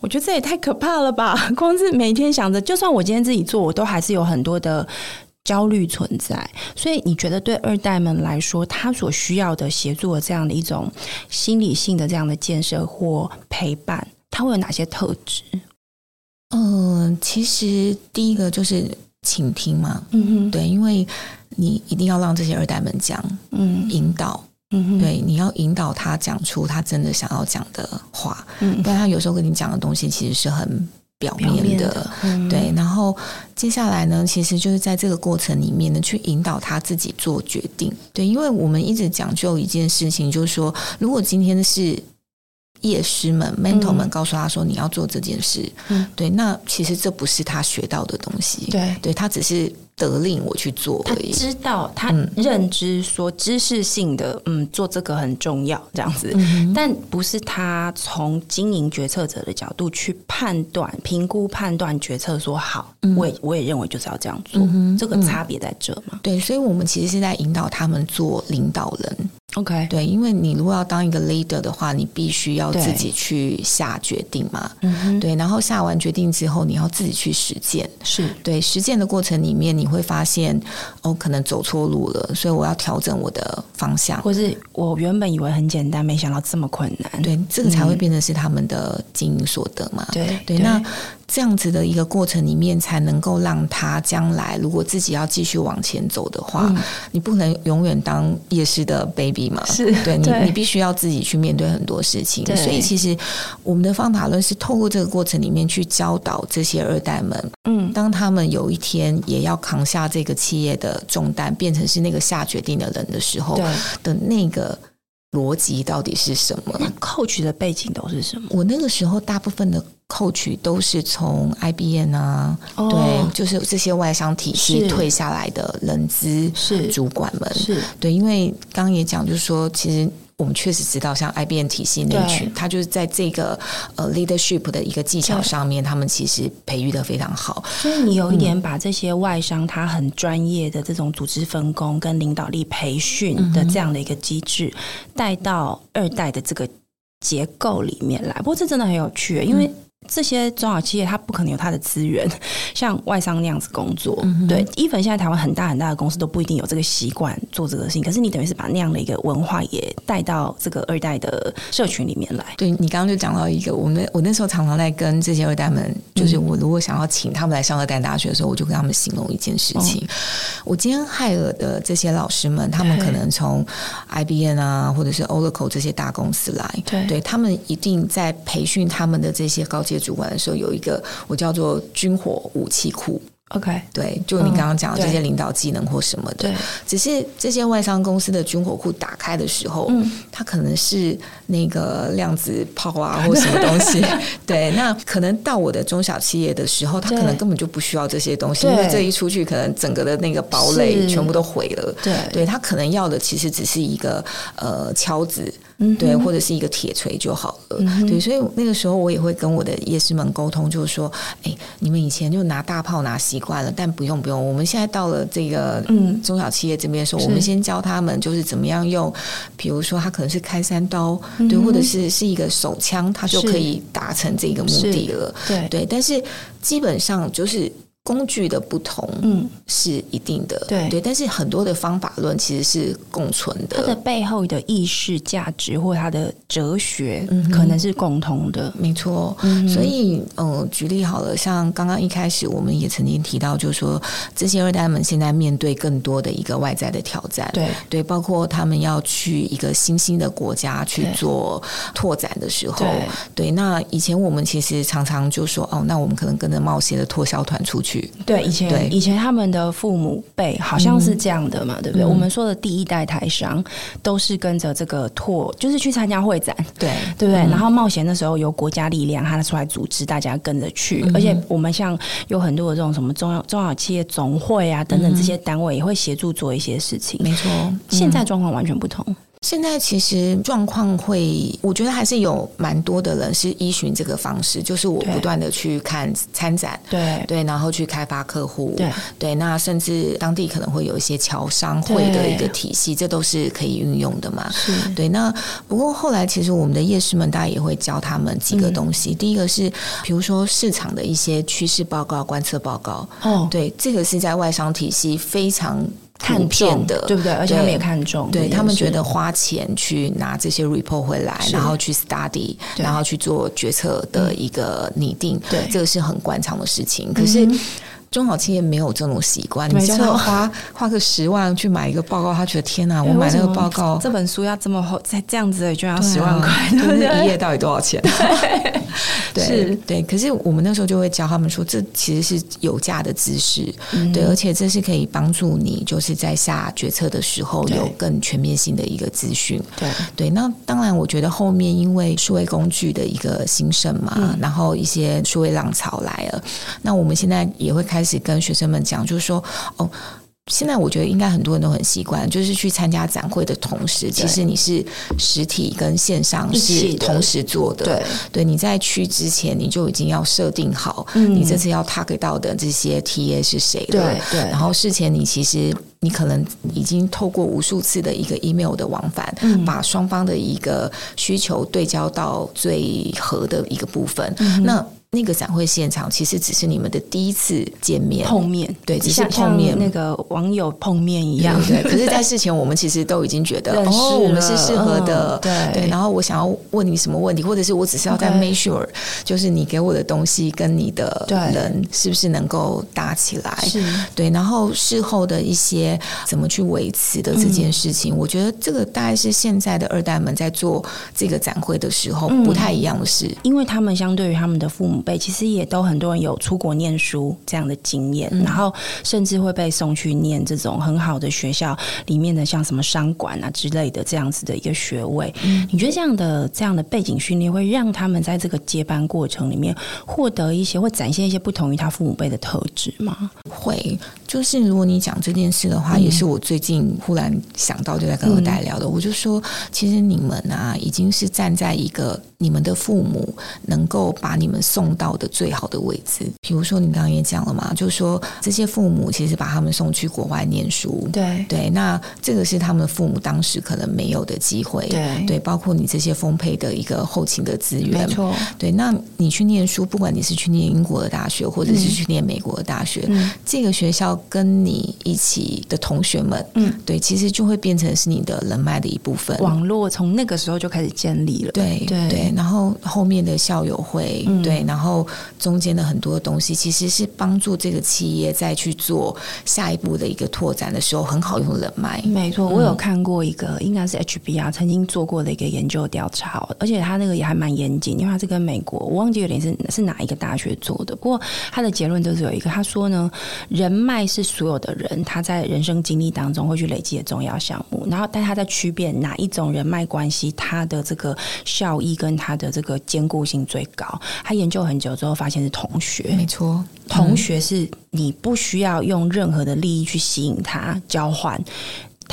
我觉得这也太可怕了吧！光是每天想着，就算我今天自己做，我都还是有很多的。焦虑存在，所以你觉得对二代们来说，他所需要的协助的这样的一种心理性的这样的建设或陪伴，他会有哪些特质？嗯、呃，其实第一个就是倾听嘛，嗯哼，对，因为你一定要让这些二代们讲，嗯，引导，嗯哼，对，你要引导他讲出他真的想要讲的话，嗯，不然他有时候跟你讲的东西其实是很。表面的，面的嗯、对，然后接下来呢，其实就是在这个过程里面呢，去引导他自己做决定。对，因为我们一直讲究一件事情，就是说，如果今天是业师们、嗯、mentor 们告诉他说你要做这件事，嗯，对，那其实这不是他学到的东西，对，对他只是。得令我去做而已，他知道他认知说知识性的嗯，做这个很重要这样子，嗯、但不是他从经营决策者的角度去判断、评估、判断、决策说好，嗯、我也我也认为就是要这样做，这个差别在这。嘛？对，所以我们其实是在引导他们做领导人。OK，对，因为你如果要当一个 leader 的话，你必须要自己去下决定嘛。嗯，对，然后下完决定之后，你要自己去实践。是对，实践的过程里面，你会发现哦，可能走错路了，所以我要调整我的方向。或是我原本以为很简单，没想到这么困难。对，这个才会变成是他们的经营所得嘛。对、嗯、对，对那。这样子的一个过程里面，才能够让他将来如果自己要继续往前走的话，嗯、你不能永远当夜市的 baby 嘛？是对你，对你必须要自己去面对很多事情。所以，其实我们的方法论是透过这个过程里面去教导这些二代们，嗯，当他们有一天也要扛下这个企业的重担，变成是那个下决定的人的时候，对的那个逻辑到底是什么？那 coach 的背景都是什么？我那个时候大部分的。coach 都是从 IBM 啊，哦、对，就是这些外商体系退下来的人资是主管们，是，是对，因为刚刚也讲，就是说，其实我们确实知道，像 IBM 体系那群，他就是在这个呃 leadership 的一个技巧上面，他们其实培育的非常好。所以你有一点把这些外商他很专业的这种组织分工跟领导力培训的这样的一个机制带到二代的这个结构里面来。不过这真的很有趣，因为。这些中小企业它不可能有它的资源，像外商那样子工作。嗯、对，even 现在台湾很大很大的公司都不一定有这个习惯做这个事情。可是你等于是把那样的一个文化也带到这个二代的社群里面来。对，你刚刚就讲到一个，我们我那时候常常在跟这些二代们，就是我如果想要请他们来上二代大学的时候，我就跟他们形容一件事情：哦、我今天海尔的这些老师们，他们可能从 IBM 啊，或者是 Oracle 这些大公司来，对，对他们一定在培训他们的这些高阶主管的时候，有一个我叫做军火武器库。OK，对，就你刚刚讲的这些领导技能或什么的，对，只是这些外商公司的军火库打开的时候，嗯，它可能是那个量子炮啊，或什么东西，对，那可能到我的中小企业的时候，它可能根本就不需要这些东西，因为这一出去，可能整个的那个堡垒全部都毁了，对，对，他可能要的其实只是一个呃敲子。对，或者是一个铁锤就好了。嗯、对，所以那个时候我也会跟我的夜师们沟通，就是说，哎，你们以前就拿大炮拿习惯了，但不用不用，我们现在到了这个中小企业这边的时候，嗯、我们先教他们就是怎么样用，比如说他可能是开山刀，嗯、对，或者是是一个手枪，他就可以达成这个目的了。对对，但是基本上就是。工具的不同，嗯，是一定的，对。对，但是很多的方法论其实是共存的，它的背后的意识价值或它的哲学，嗯，可能是共同的，没错。嗯，所以，嗯，举例好了，像刚刚一开始我们也曾经提到，就是说这些二代们现在面对更多的一个外在的挑战，对。对，包括他们要去一个新兴的国家去做拓展的时候，对，对，那以前我们其实常常就说，哦，那我们可能跟着冒险的拓销团出去。对，以前以前他们的父母辈好像是这样的嘛，嗯、对不对？嗯、我们说的第一代台商都是跟着这个拓，就是去参加会展，对对不对？嗯、然后冒险的时候由国家力量他出来组织，大家跟着去。嗯、而且我们像有很多的这种什么中央中小企业总会啊等等这些单位也会协助做一些事情。没错，现在状况完全不同。现在其实状况会，我觉得还是有蛮多的人是依循这个方式，就是我不断的去看参展，对对，然后去开发客户，对对，那甚至当地可能会有一些侨商会的一个体系，这都是可以运用的嘛。对，那不过后来其实我们的夜市们，大家也会教他们几个东西。第一个是，比如说市场的一些趋势报告、观测报告，哦，对，这个是在外商体系非常。看片的，对不对？而且他们也看重，对，对他们觉得花钱去拿这些 report 回来，然后去 study，然后去做决策的一个拟定，对，这个是很惯常的事情。可是。嗯中小企业没有这种习惯，你叫他花花个十万去买一个报告，他觉得天哪！我买那个报告，这本书要这么厚，再这样子就要 十万块，对不对？一页到底多少钱？对，是，对。可是我们那时候就会教他们说，这其实是有价的知识，对，而且这是可以帮助你，就是在下决策的时候有更全面性的一个资讯。对，对。那当然，我觉得后面因为数位工具的一个兴盛嘛，然后一些数位浪潮来了，那我们现在也会开。开始跟学生们讲，就是说，哦，现在我觉得应该很多人都很习惯，就是去参加展会的同时，其实你是实体跟线上是同时做的。对，对，你在去之前，你就已经要设定好，你这次要 target 到的这些 TA 是谁了。对，对。然后事前你其实你可能已经透过无数次的一个 email 的往返，把双方的一个需求对焦到最合的一个部分。那那个展会现场其实只是你们的第一次见面碰面，对，只是碰面，那个网友碰面一样。对，可是，在事前我们其实都已经觉得哦，我们是适合的，对对。然后我想要问你什么问题，或者是我只是要在 make sure，就是你给我的东西跟你的人是不是能够搭起来？是，对。然后事后的一些怎么去维持的这件事情，我觉得这个大概是现在的二代们在做这个展会的时候不太一样的事，因为他们相对于他们的父母。其实也都很多人有出国念书这样的经验，嗯、然后甚至会被送去念这种很好的学校里面的像什么商管啊之类的这样子的一个学位。嗯、你觉得这样的这样的背景训练会让他们在这个接班过程里面获得一些，会展现一些不同于他父母辈的特质吗？会，就是如果你讲这件事的话，嗯、也是我最近忽然想到就在跟二代聊的，嗯、我就说，其实你们啊，已经是站在一个。你们的父母能够把你们送到的最好的位置。比如说，你刚刚也讲了嘛，就是说这些父母其实把他们送去国外念书，对。对，那这个是他们父母当时可能没有的机会，对。对，包括你这些丰沛的一个后勤的资源，没错，对。那你去念书，不管你是去念英国的大学，或者是去念美国的大学，嗯、这个学校跟你一起的同学们，嗯，对，其实就会变成是你的人脉的一部分，网络从那个时候就开始建立了，对对。对。然后后面的校友会，嗯、对，然后中间的很多东西，其实是帮助这个企业再去做下一步的一个拓展的时候，很好用人脉。没错，我有看过一个，嗯、应该是 HBR 曾经做过的一个研究调查，而且他那个也还蛮严谨，因为他是跟美国，我忘记有点是是哪一个大学做的。不过他的结论就是有一个，他说呢，人脉是所有的人他在人生经历当中会去累积的重要项目，然后但他在区别哪一种人脉关系，他的这个效益跟它的这个坚固性最高。他研究很久之后发现是同学，没错，同学是你不需要用任何的利益去吸引他交换。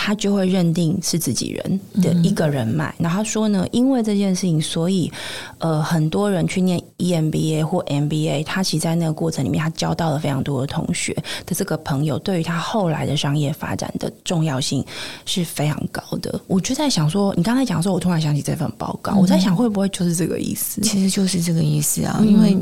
他就会认定是自己人的一个人脉，嗯、然后他说呢，因为这件事情，所以呃，很多人去念 EMBA 或 MBA，他其实在那个过程里面，他交到了非常多的同学的这个朋友，对于他后来的商业发展的重要性是非常高的。我就在想说，你刚才讲的时候，我突然想起这份报告，我在想会不会就是这个意思？其实就是这个意思啊，因为。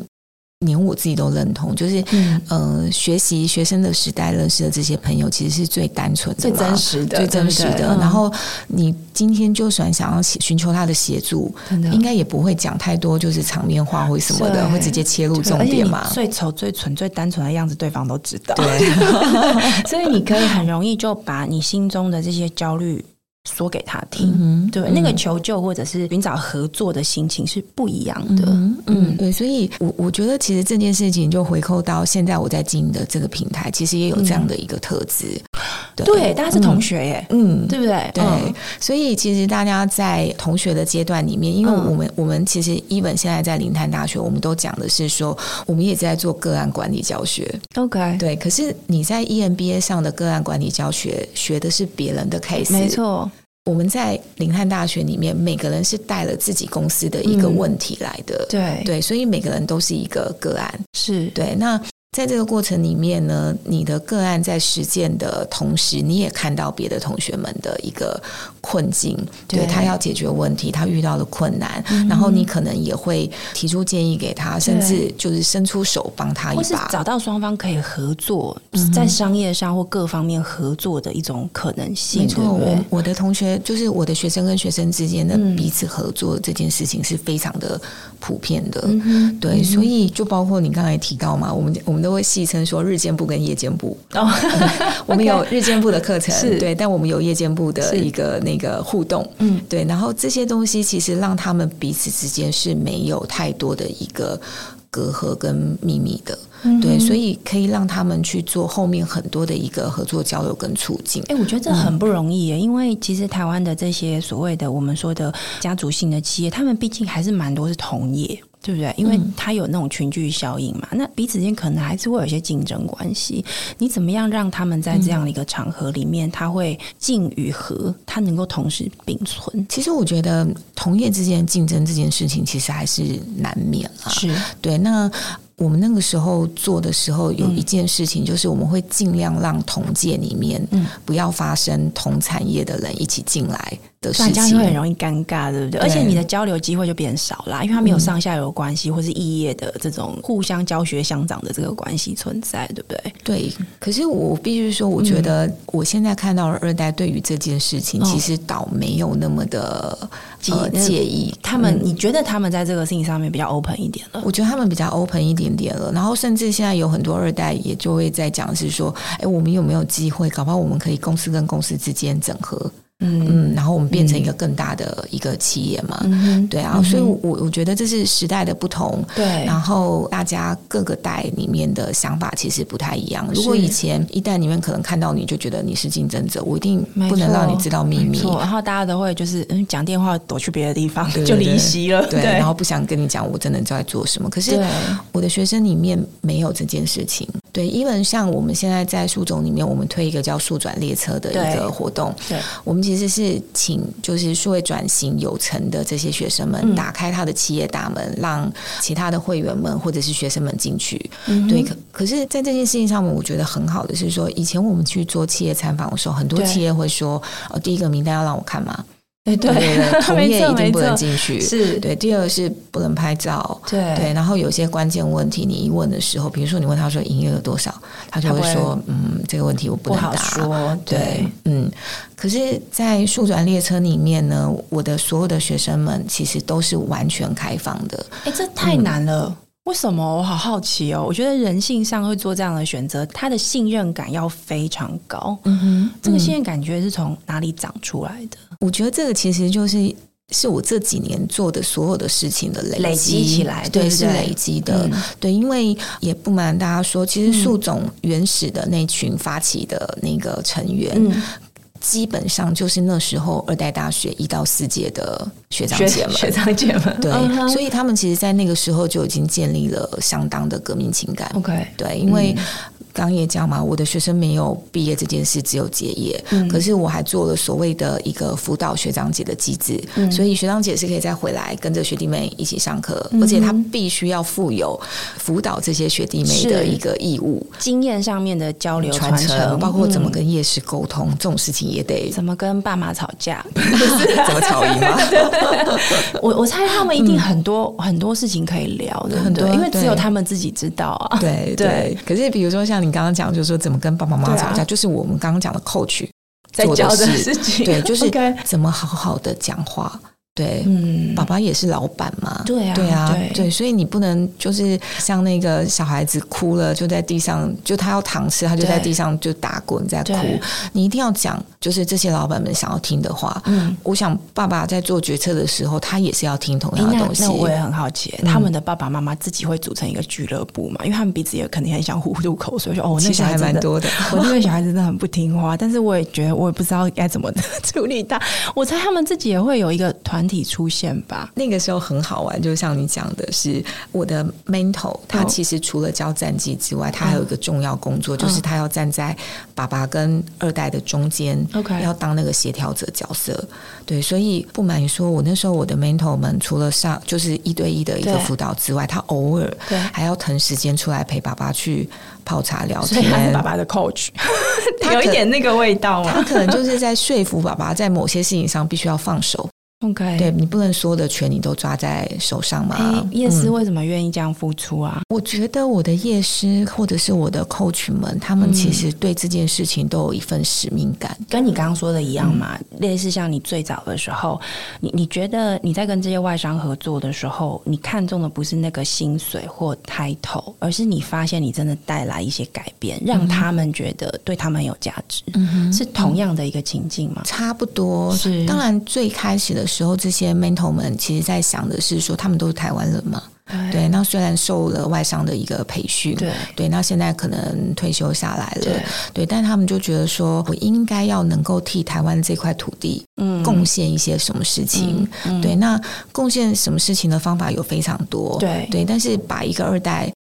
连我自己都认同，就是嗯、呃，学习学生的时代认识的这些朋友，其实是最单纯的、最真实的、最真实的。对对然后你今天就算想要寻求他的协助，的应该也不会讲太多，就是场面话或什么的，对会直接切入重点嘛。最丑、最蠢、最单纯的样子，对方都知道。对，所以你可以很容易就把你心中的这些焦虑。说给他听，嗯、对，嗯、那个求救或者是寻找合作的心情是不一样的。嗯，嗯对，所以我我觉得其实这件事情就回扣到现在我在经营的这个平台，其实也有这样的一个特质。嗯、对，对，大家是同学耶，嗯，对不对？对，嗯、所以其实大家在同学的阶段里面，因为我们、嗯、我们其实 even 现在在林泰大学，我们都讲的是说，我们也在做个案管理教学。OK，对。可是你在 EMBA 上的个案管理教学，学的是别人的 case，没错。我们在林汉大学里面，每个人是带了自己公司的一个问题来的，嗯、对。对，所以每个人都是一个个案，是。对那。在这个过程里面呢，你的个案在实践的同时，你也看到别的同学们的一个困境，对，对他要解决问题，他遇到的困难，嗯、然后你可能也会提出建议给他，甚至就是伸出手帮他一把，找到双方可以合作，嗯、在商业上或各方面合作的一种可能性。没错，我我的同学就是我的学生跟学生之间的彼此合作这件事情是非常的普遍的，嗯、对，所以就包括你刚才提到嘛，我们我们。都会戏称说日间部跟夜间部。哦，我们有日间部的课程，对，但我们有夜间部的一个那个互动，嗯，对，然后这些东西其实让他们彼此之间是没有太多的一个隔阂跟秘密的，嗯、对，所以可以让他们去做后面很多的一个合作交流跟促进。哎，我觉得这很不容易耶，嗯、因为其实台湾的这些所谓的我们说的家族性的企业，他们毕竟还是蛮多是同业。对不对？因为它有那种群聚效应嘛，嗯、那彼此间可能还是会有一些竞争关系。你怎么样让他们在这样的一个场合里面，他、嗯、会竞与和，他能够同时并存？其实我觉得同业之间竞争这件事情，其实还是难免啊。是对。那我们那个时候做的时候，有一件事情就是我们会尽量让同届里面不要发生同产业的人一起进来。的事情，这样就会很容易尴尬，对不对？对，而且你的交流机会就变少啦，因为他没有上下游关系，嗯、或是异业的这种互相教学相长的这个关系存在，对不对？对。可是我必须说，我觉得我现在看到了二代对于这件事情，其实倒没有那么的、嗯呃、介意。他们，你觉得他们在这个事情上面比较 open 一点了？我觉得他们比较 open 一点点了。然后甚至现在有很多二代也就会在讲，是说，哎，我们有没有机会？搞不好我们可以公司跟公司之间整合。嗯。嗯，然后我们变成一个更大的一个企业嘛，嗯、对啊，嗯、所以我我觉得这是时代的不同，对，然后大家各个代里面的想法其实不太一样。如果以前一代里面可能看到你就觉得你是竞争者，我一定不能让你知道秘密，然后大家都会就是嗯讲电话躲去别的地方，就离席了，对，对。然后不想跟你讲我真的在做什么。可是我的学生里面没有这件事情。对，因为像我们现在在树总里面，我们推一个叫树转列车的一个活动，对，对我们其实是请就是数位转型有成的这些学生们打开他的企业大门，嗯、让其他的会员们或者是学生们进去。嗯、对，可可是，在这件事情上面，我觉得很好的是说，以前我们去做企业参访的时候，很多企业会说：“哦，第一个名单要让我看吗？”对对对，同业一定不能进去。是对，第二是不能拍照。对对，然后有些关键问题，你一问的时候，比如说你问他说营业额多少，他就会说：“嗯，这个问题我不能答。”说对，嗯。可是，在数转列车里面呢，我的所有的学生们其实都是完全开放的。哎，这太难了。嗯为什么？我好好奇哦。我觉得人性上会做这样的选择，他的信任感要非常高。嗯哼，这个信任感觉是从哪里长出来的？我觉得这个其实就是是我这几年做的所有的事情的累积，累积起来，对，对，对，是累积的。嗯、对，因为也不瞒大家说，其实树总原始的那群发起的那个成员。嗯基本上就是那时候二代大学一到四届的学长姐们，学长姐们，对，uh huh. 所以他们其实，在那个时候就已经建立了相当的革命情感。OK，对，因为。嗯刚也讲嘛，我的学生没有毕业这件事，只有结业。嗯，可是我还做了所谓的一个辅导学长姐的机制，嗯，所以学长姐是可以再回来跟着学弟妹一起上课，嗯，而且他必须要负有辅导这些学弟妹的一个义务，经验上面的交流传承，承，包括怎么跟夜市沟通，嗯，这种事情也得。怎么跟爸妈吵架，怎么吵赢吗？我我猜他们一定很多，嗯，很多事情可以聊的，很多，因为只有他们自己知道啊。对对，对，可是比如说像你。你刚刚讲就是说怎么跟爸爸妈妈吵架，啊、就是我们刚刚讲的 coach 在教的事。情，对，就是怎么好好的讲话。对，嗯，爸爸也是老板嘛，对啊，对啊，对，对，所以你不能就是像那个小孩子哭了就在地上，就他要糖吃，他就在地上就打滚在哭。你一定要讲，就是这些老板们想要听的话。嗯，我想爸爸在做决策的时候，他也是要听同样的东西。那我也很好奇，他们的爸爸妈妈自己会组成一个俱乐部嘛？因为他们彼此也肯定很想互吐口水，说哦，那小孩还蛮多的，我那个小孩子真的很不听话，但是我也觉得我也不知道该怎么处理他。我猜他们自己也会有一个团体出现。吧，那个时候很好玩，就像你讲的是，我的 mentor 他其实除了教战绩之外，他还有一个重要工作，就是他要站在爸爸跟二代的中间，OK，要当那个协调者角色。对，所以不瞒你说，我那时候我的 mentor 们除了上就是一对一的一个辅导之外，他偶尔还要腾时间出来陪爸爸去泡茶聊天。爸爸的 coach，他 有一点那个味道吗？他可能就是在说服爸爸，在某些事情上必须要放手。OK，对，你不能所有的权你都抓在手上嘛？叶师为什么愿意这样付出啊？嗯，我觉得我的叶师或者是我的 coach 们，他们其实对这件事情都有一份使命感，嗯，跟你刚刚说的一样嘛。嗯，类似像你最早的时候，你你觉得你在跟这些外商合作的时候，你看中的不是那个薪水或 title，而是你发现你真的带来一些改变，让他们觉得对他们有价值，嗯，是同样的一个情境吗？差不多是。当然最开始的。时候，这些 mentor 们其实在想的是说，他们都是台湾人嘛，对，那虽然受了外商的一个培训，对。对，那现在可能退休下来了，对，对，但他们就觉得说，我应该要能够替台湾这块土地，嗯，贡献一些什么事情，嗯嗯、对。那贡献什么事情的方法有非常多，对。对，但是把一个二代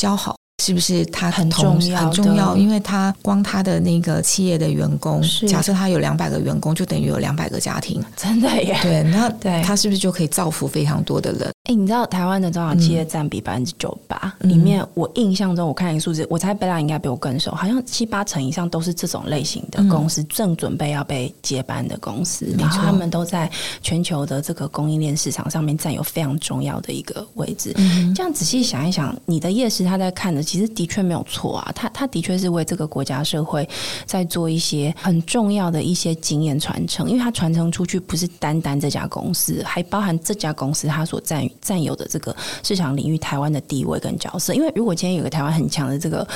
教好。是不是他很重要？很重要，因为他光他的那个企业的员工，假设他有两百个员工，就等于有两百个家庭，真的耶。对，那对他是不是就可以造福非常多的人？哎，你知道台湾的中小企业占比百分之九八，里面我印象中我看一个数字，我猜贝拉应该比我更熟，好像七八成以上都是这种类型的公司，嗯、正准备要被接班的公司。然后他们都在全球的这个供应链市场上面占有非常重要的一个位置。嗯、这样仔细想一想，你的夜市他在看的。其实的确没有错啊，他他的确是为这个国家社会在做一些很重要的一些经验传承，因为他传承出去不是单单这家公司，还包含这家公司他所占占有的这个市场领域，台湾的地位跟角色。因为如果今天有个台湾很强的这个，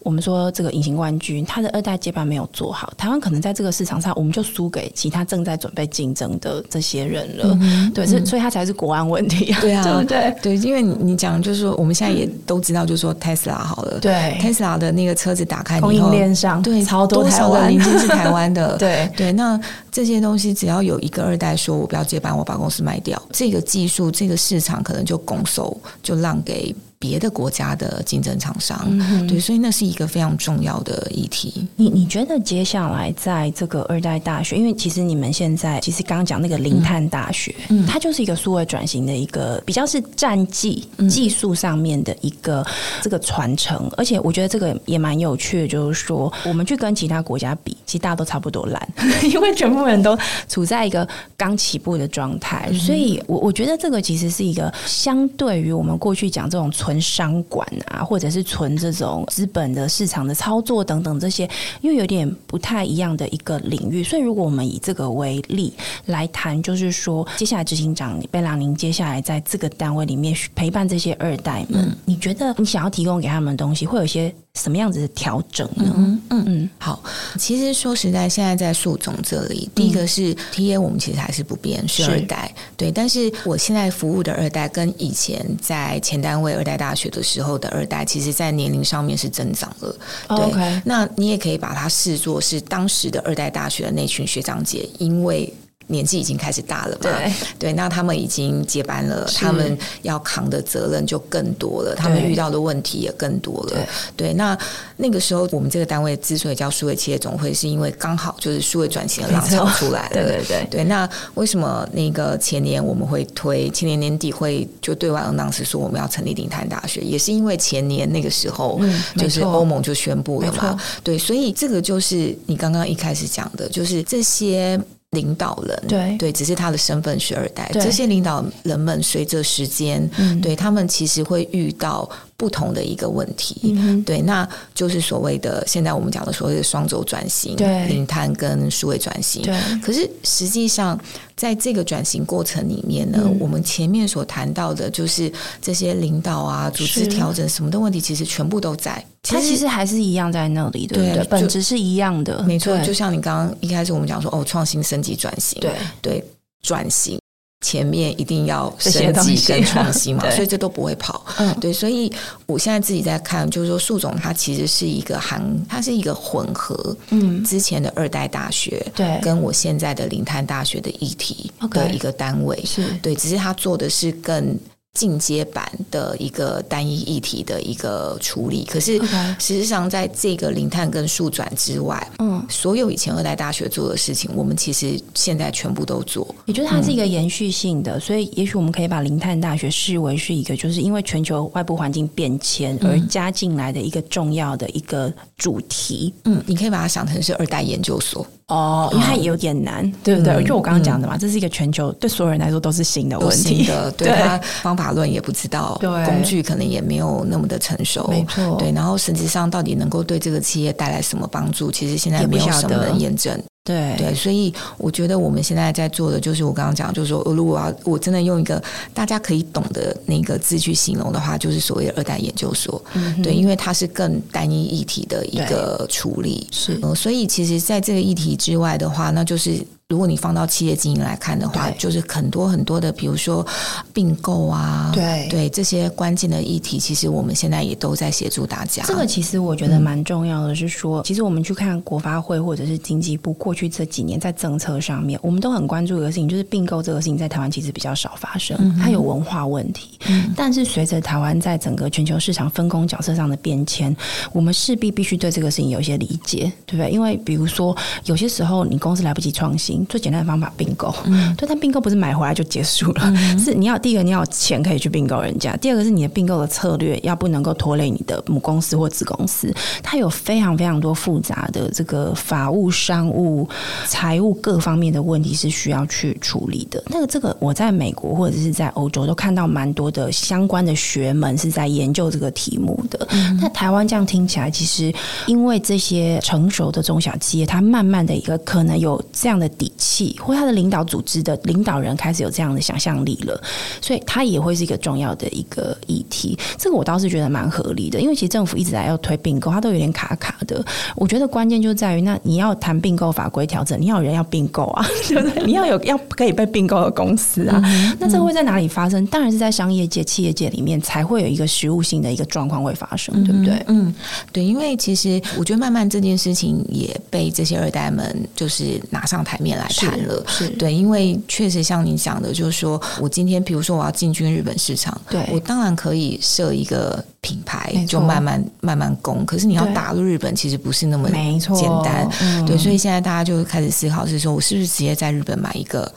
我们说这个隐形冠军，他的二代接班没有做好，台湾可能在这个市场上我们就输给其他正在准备竞争的这些人了。对，所以所以他才是国安问题啊，对啊，对 不对？对，因为你你讲就是说，我们现在也都知道，就是说 Tesla。好了，对，Tesla 的那个车子打开，供应链上对超多台湾的零件是台湾的，对对。那这些东西只要有一个二代说，我不要接班，我把公司卖掉，这个技术、这个市市场可能就拱手就让给别的国家的竞争厂商。嗯、对，所以那是一个非常重要的议题。你你觉得接下来在这个二代大学，因为其实你们现在其实刚刚讲那个零碳大学，嗯、它就是一个数位转型的一个比较是战绩技术上面的一个这个传承，而且我觉得这个也蛮有趣的，就是说我们去跟其他国家比，其实大家都差不多烂，因为全部人都处在一个刚起步的状态，所以我我觉得这个其实是一个相对于我们过去讲这种纯商管啊，或者是存这种资本的市场的操作等等这些，又有点不太一样的一个领域，所以如果我们以这个为例来谈，就是说接下来执行长贝朗，您接下来在这个单位里面陪伴这些二代们，嗯、你觉得你想要提供给他们的东西会有一些什么样子的调整呢？嗯。嗯嗯，好，其实说实在，现在在树总这里，第一个是 TA，我们其实还是不变，是二代，对。但是我现在服务的二代，跟以前在前单位二代大学的时候的二代，其实在年龄上面是增长了。对.那你也可以把它视作是当时的二代大学的那群学长姐，因为。年纪已经开始大了嘛？对，对，那他们已经接班了，他们要扛的责任就更多了，他们遇到的问题也更多了。对，对，那那个时候我们这个单位之所以叫数位企业总会，是因为刚好就是数位转型的浪潮出来了。对对对，对。那为什么那个前年我们会推，前年年底会就对外 announce 说我们要成立零碳大学，也是因为前年那个时候，就是欧盟就宣布了嘛。对，所以这个就是你刚刚一开始讲的，就是这些。领导人对。对，只是他的身份是二代。这些领导人们随着时间，嗯、对他们其实会遇到不同的一个问题。嗯、对，那就是所谓的现在我们讲的所谓的双轴转型，对，零碳跟数位转型。对，可是实际上在这个转型过程里面呢，嗯、我们前面所谈到的，就是这些领导啊、组织调整什么的问题，其实全部都在。它其实还是一样在那里，对不对？对，本质是一样的，没错。就像你刚刚一开始我们讲说，哦，创新、升级、转型，对对，转型前面一定要升级跟创新嘛，所以这都不会跑。嗯，对。所以我现在自己在看，就是说，树总它其实是一个含，它是一个混合，嗯，之前的二代大学对，跟我现在的林滩大学的议题的一个单位是对，只是它做的是更。进阶版的一个单一议题的一个处理，可是事实上，在这个零碳跟数转之外，嗯，所有以前二代大学做的事情，我们其实现在全部都做。也就是它是一个延续性的，嗯、所以也许我们可以把零碳大学视为是一个，就是因为全球外部环境变迁而加进来的一个重要的一个主题。嗯，你可以把它想成是二代研究所。哦，因为它也有点难，嗯、对不对？就我刚刚讲的嘛，嗯、这是一个全球对所有人来说都是新的问题。的，对他方法论也不知道，对。工具可能也没有那么的成熟，没错。对，然后实际上到底能够对这个企业带来什么帮助，其实现在没有什么人验证。对对，所以我觉得我们现在在做的就是我刚刚讲，就是说，如果要我真的用一个大家可以懂的那个字去形容的话，就是所谓的二代研究所。嗯、对，因为它是更单一议题的一个处理。是，嗯，所以其实在这个议题之外的话，那就是。如果你放到企业经营来看的话，就是很多很多的，比如说并购啊，对对，这些关键的议题，其实我们现在也都在协助大家。这个其实我觉得蛮重要的，是说，嗯、其实我们去看国发会或者是经济部过去这几年在政策上面，我们都很关注一个事情，就是并购这个事情在台湾其实比较少发生，嗯、它有文化问题。嗯、但是随着台湾在整个全球市场分工角色上的变迁，我们势必必须对这个事情有一些理解，对不对？因为比如说有些时候你公司来不及创新。最简单的方法并购，嗯、对，但并购不是买回来就结束了，嗯、是你要第一个你要有钱可以去并购人家，第二个是你的并购的策略要不能够拖累你的母公司或子公司，它有非常非常多复杂的这个法务、商务、财务各方面的问题是需要去处理的。那个这个我在美国或者是在欧洲都看到蛮多的相关的学门是在研究这个题目的。那、嗯、台湾这样听起来，其实因为这些成熟的中小企业，它慢慢的一个可能有这样的底。气或他的领导组织的领导人开始有这样的想象力了，所以他也会是一个重要的一个议题。这个我倒是觉得蛮合理的，因为其实政府一直在要推并购，它都有点卡卡的。我觉得关键就在于，那你要谈并购法规调整，你要有人要并购啊，对不对？你要有要可以被并购的公司啊。嗯、那这会在哪里发生？当然是在商业界、企业界里面才会有一个实物性的一个状况会发生，对不对？嗯，对，因为其实我觉得慢慢这件事情也被这些二代们就是拿上台面。面来谈了。是，是对，因为确实像你讲的，就是说我今天比如说我要进军日本市场，对我当然可以设一个品牌，就慢慢慢慢攻。可是你要打入日本，其实不是那么简单。嗯、对，所以现在大家就开始思考是说，我是不是直接在日本买一个。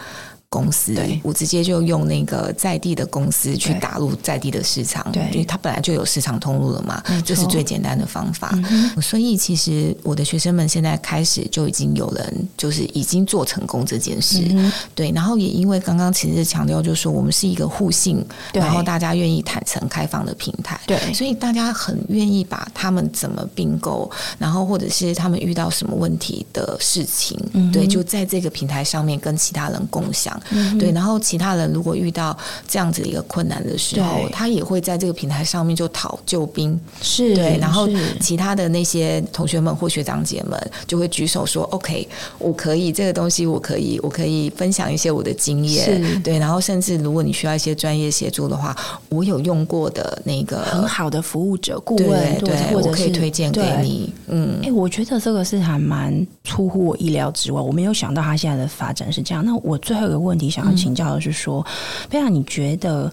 公司，对。我直接就用那个在地的公司去打入在地的市场，对，因为它本来就有市场通路了嘛，这是最简单的方法。嗯、所以其实我的学生们现在开始就已经有人就是已经做成功这件事，嗯、对。然后也因为刚刚其实强调就是说我们是一个互信，然后大家愿意坦诚开放的平台，对，所以大家很愿意把他们怎么并购，然后或者是他们遇到什么问题的事情，嗯、对，就在这个平台上面跟其他人共享。嗯、对，然后其他人如果遇到这样子一个困难的时候，他也会在这个平台上面就讨救兵，是对。然后其他的那些同学们或学长姐们就会举手说：“OK，我可以这个东西，我可以，我可以分享一些我的经验。”对，然后甚至如果你需要一些专业协助的话，我有用过的那个很好的服务者顾问，对，我可以推荐给你。嗯，哎，我觉得这个是还蛮出乎我意料之外，我没有想到他现在的发展是这样。那我最后一个问。问题想要请教的是说，贝拉，你觉得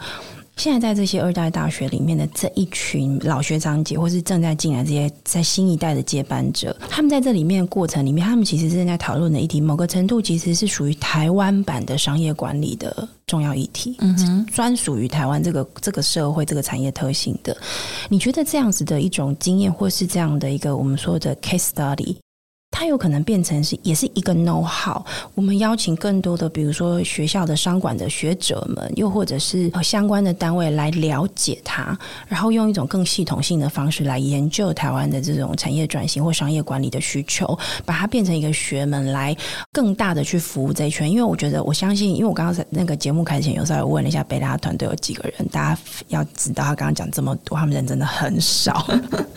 现在在这些二代大学里面的这一群老学长姐，或是正在进来这些在新一代的接班者，他们在这里面的过程里面，他们其实正在讨论的议题，某个程度其实是属于台湾版的商业管理的重要议题，嗯哼，专属于台湾这个这个社会这个产业特性的。你觉得这样子的一种经验，或是这样的一个我们说的 case study？它有可能变成是也是一个 know how。我们邀请更多的，比如说学校的商管的学者们，又或者是相关的单位来了解它，然后用一种更系统性的方式来研究台湾的这种产业转型或商业管理的需求，把它变成一个学门，来更大的去服务这一圈。因为我觉得，我相信，因为我刚刚在那个节目开始前，有时候问了一下贝拉团队有几个人，大家要知道，他刚刚讲这么多，他们人真的很少，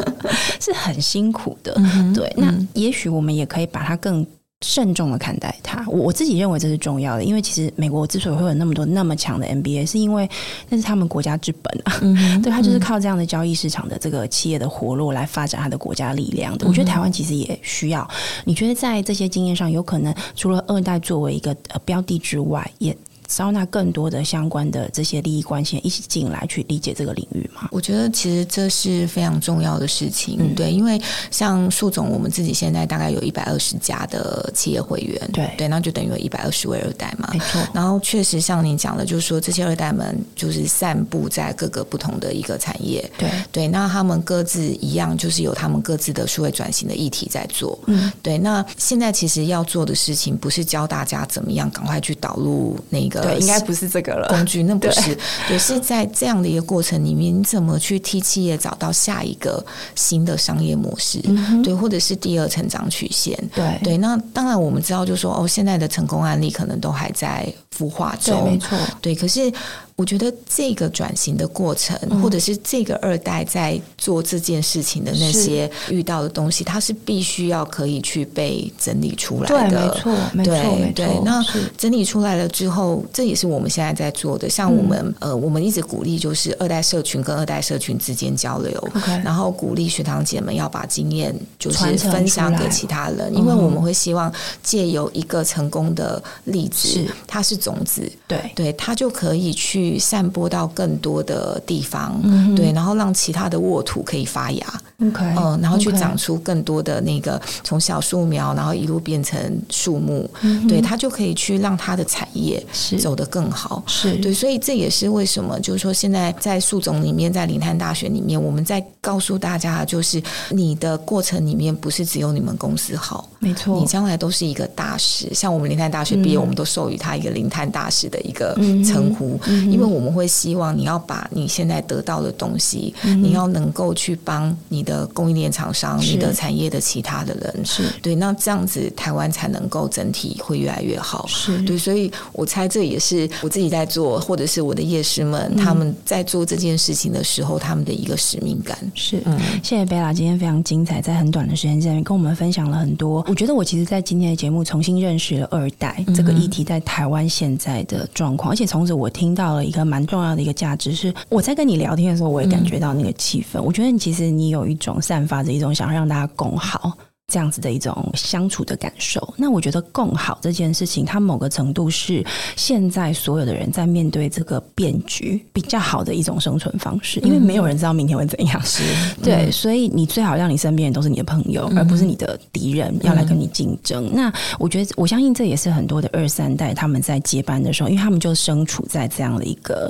是很辛苦的。嗯、对，那也许我。我们也可以把它更慎重的看待它。我我自己认为这是重要的，因为其实美国之所以会有那么多那么强的 NBA，是因为那是他们国家之本啊。嗯，对，他就是靠这样的交易市场的这个企业的活络来发展他的国家力量的。我觉得台湾其实也需要。你觉得在这些经验上，有可能除了二代作为一个呃标的之外，也招纳更多的相关的这些利益关系一起进来去理解这个领域吗？我觉得其实这是非常重要的事情，嗯、对，因为像树总，我们自己现在大概有一百二十家的企业会员，对对，那就等于有一百二十位二代嘛，没错。然后确实像您讲的，就是说这些二代们就是散布在各个不同的一个产业，对对，那他们各自一样，就是有他们各自的数位转型的议题在做，嗯，对。那现在其实要做的事情，不是教大家怎么样赶快去导入那个，对，应该不是这个了。工具那不是，也是在这样的一个过程里面，你怎么去替企业找到下一个新的商业模式？嗯、对，或者是第二成长曲线？对对。那当然，我们知道，就是说，哦，现在的成功案例可能都还在孵化中，没错。对，可是。我觉得这个转型的过程，或者是这个二代在做这件事情的那些遇到的东西，它是必须要可以去被整理出来的。对，没错，没错，对。那整理出来了之后，这也是我们现在在做的。像我们呃，我们一直鼓励就是二代社群跟二代社群之间交流，然后鼓励学堂姐们要把经验就是分享给其他人，因为我们会希望借由一个成功的例子，它是种子，对对，它就可以去。散播到更多的地方，嗯、对，然后让其他的沃土可以发芽，OK，嗯，然后去长出更多的那个从小树苗，然后一路变成树木，嗯、对，它就可以去让它的产业走得更好，是。对，所以这也是为什么，就是说现在在树种里面，在林泰大学里面，我们在告诉大家，就是你的过程里面不是只有你们公司好，没错，你将来都是一个大师，像我们林泰大学毕业，嗯、我们都授予他一个林泰大师的一个称呼，因为我们会希望你要把你现在得到的东西，嗯、你要能够去帮你的供应链厂商、你的产业的其他的人，是对，那这样子台湾才能够整体会越来越好。是对，所以我猜这也是我自己在做，或者是我的业师们、嗯、他们在做这件事情的时候，他们的一个使命感。是，嗯，谢谢贝拉，今天非常精彩，在很短的时间之内跟我们分享了很多。我觉得我其实，在今天的节目重新认识了二代这个议题在台湾现在的状况，而且从此我听到了一个蛮。重要的一个价值是，我在跟你聊天的时候，我也感觉到那个气氛。嗯、我觉得你其实你有一种散发着一种想要让大家共好这样子的一种相处的感受。那我觉得共好这件事情，它某个程度是现在所有的人在面对这个变局比较好的一种生存方式，因为没有人知道明天会怎样。是、嗯、对，所以你最好让你身边人都是你的朋友，嗯、而不是你的敌人要来跟你竞争。嗯、那我觉得，我相信这也是很多的二三代他们在接班的时候，因为他们就身处在这样的一个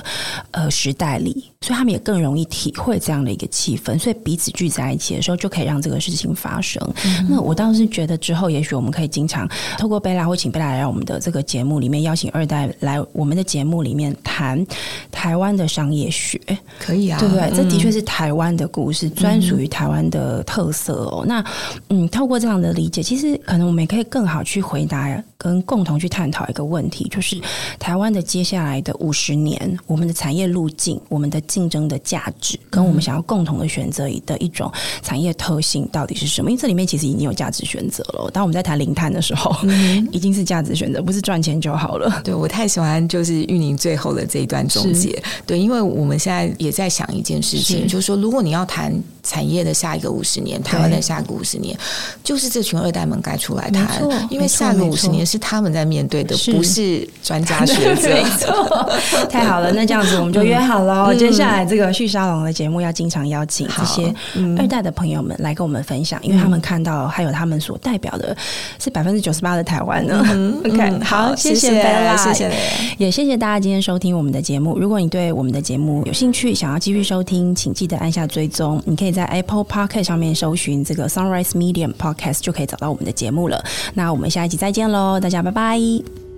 呃时代里，所以他们也更容易体会这样的一个气氛，所以彼此聚在一起的时候，就可以让这个事情发生。嗯、那我倒是觉得之后，也许我们可以经常透过贝拉或请贝拉来我们的这个节目里面邀请二代来我们的节目里面谈台湾的商业学，可以啊，对不对？嗯、这的确是台湾的故事，专属于台湾的特色哦。嗯、那嗯，透过这样的理解，其实可能我们也可以更好去回答跟共同去探讨一个问题，就是台湾的接下来的五十年，我们的产业路径，我们的竞争的价值，跟我们想要共同的选择的一种产业特性到底是什么？因为这里面其实已经有价值选择了。当我们在谈零碳的时候，嗯、已经是价值选择，不是赚钱就好了。对，我太喜欢就是玉宁最后的这一段总结。对，因为我们现在也在想一件事情，是就是说，如果你要谈产业的下一个五十年，台湾的下一个五十年，就是这群二代们该出来谈，因为下一个五十年是他们在面对的，不是专家学者。太好了，那这样子我们就约好了，嗯、接下来这个旭沙龙的节目要经常邀请这些二代的朋友们来跟我们分享，嗯、因为他们看到还有他们所代表的是百分之九十八的台湾呢。嗯、OK，好，谢谢贝拉，谢谢，也谢谢大家今天收听我们的节目。如果你对我们的节目有兴趣，想要继续收听，请记得按下追踪。你可以在 Apple Podcast 上面搜寻这个 Sunrise Medium Podcast，就可以找到我们的节目了。那我们下一集再见喽，大家拜拜。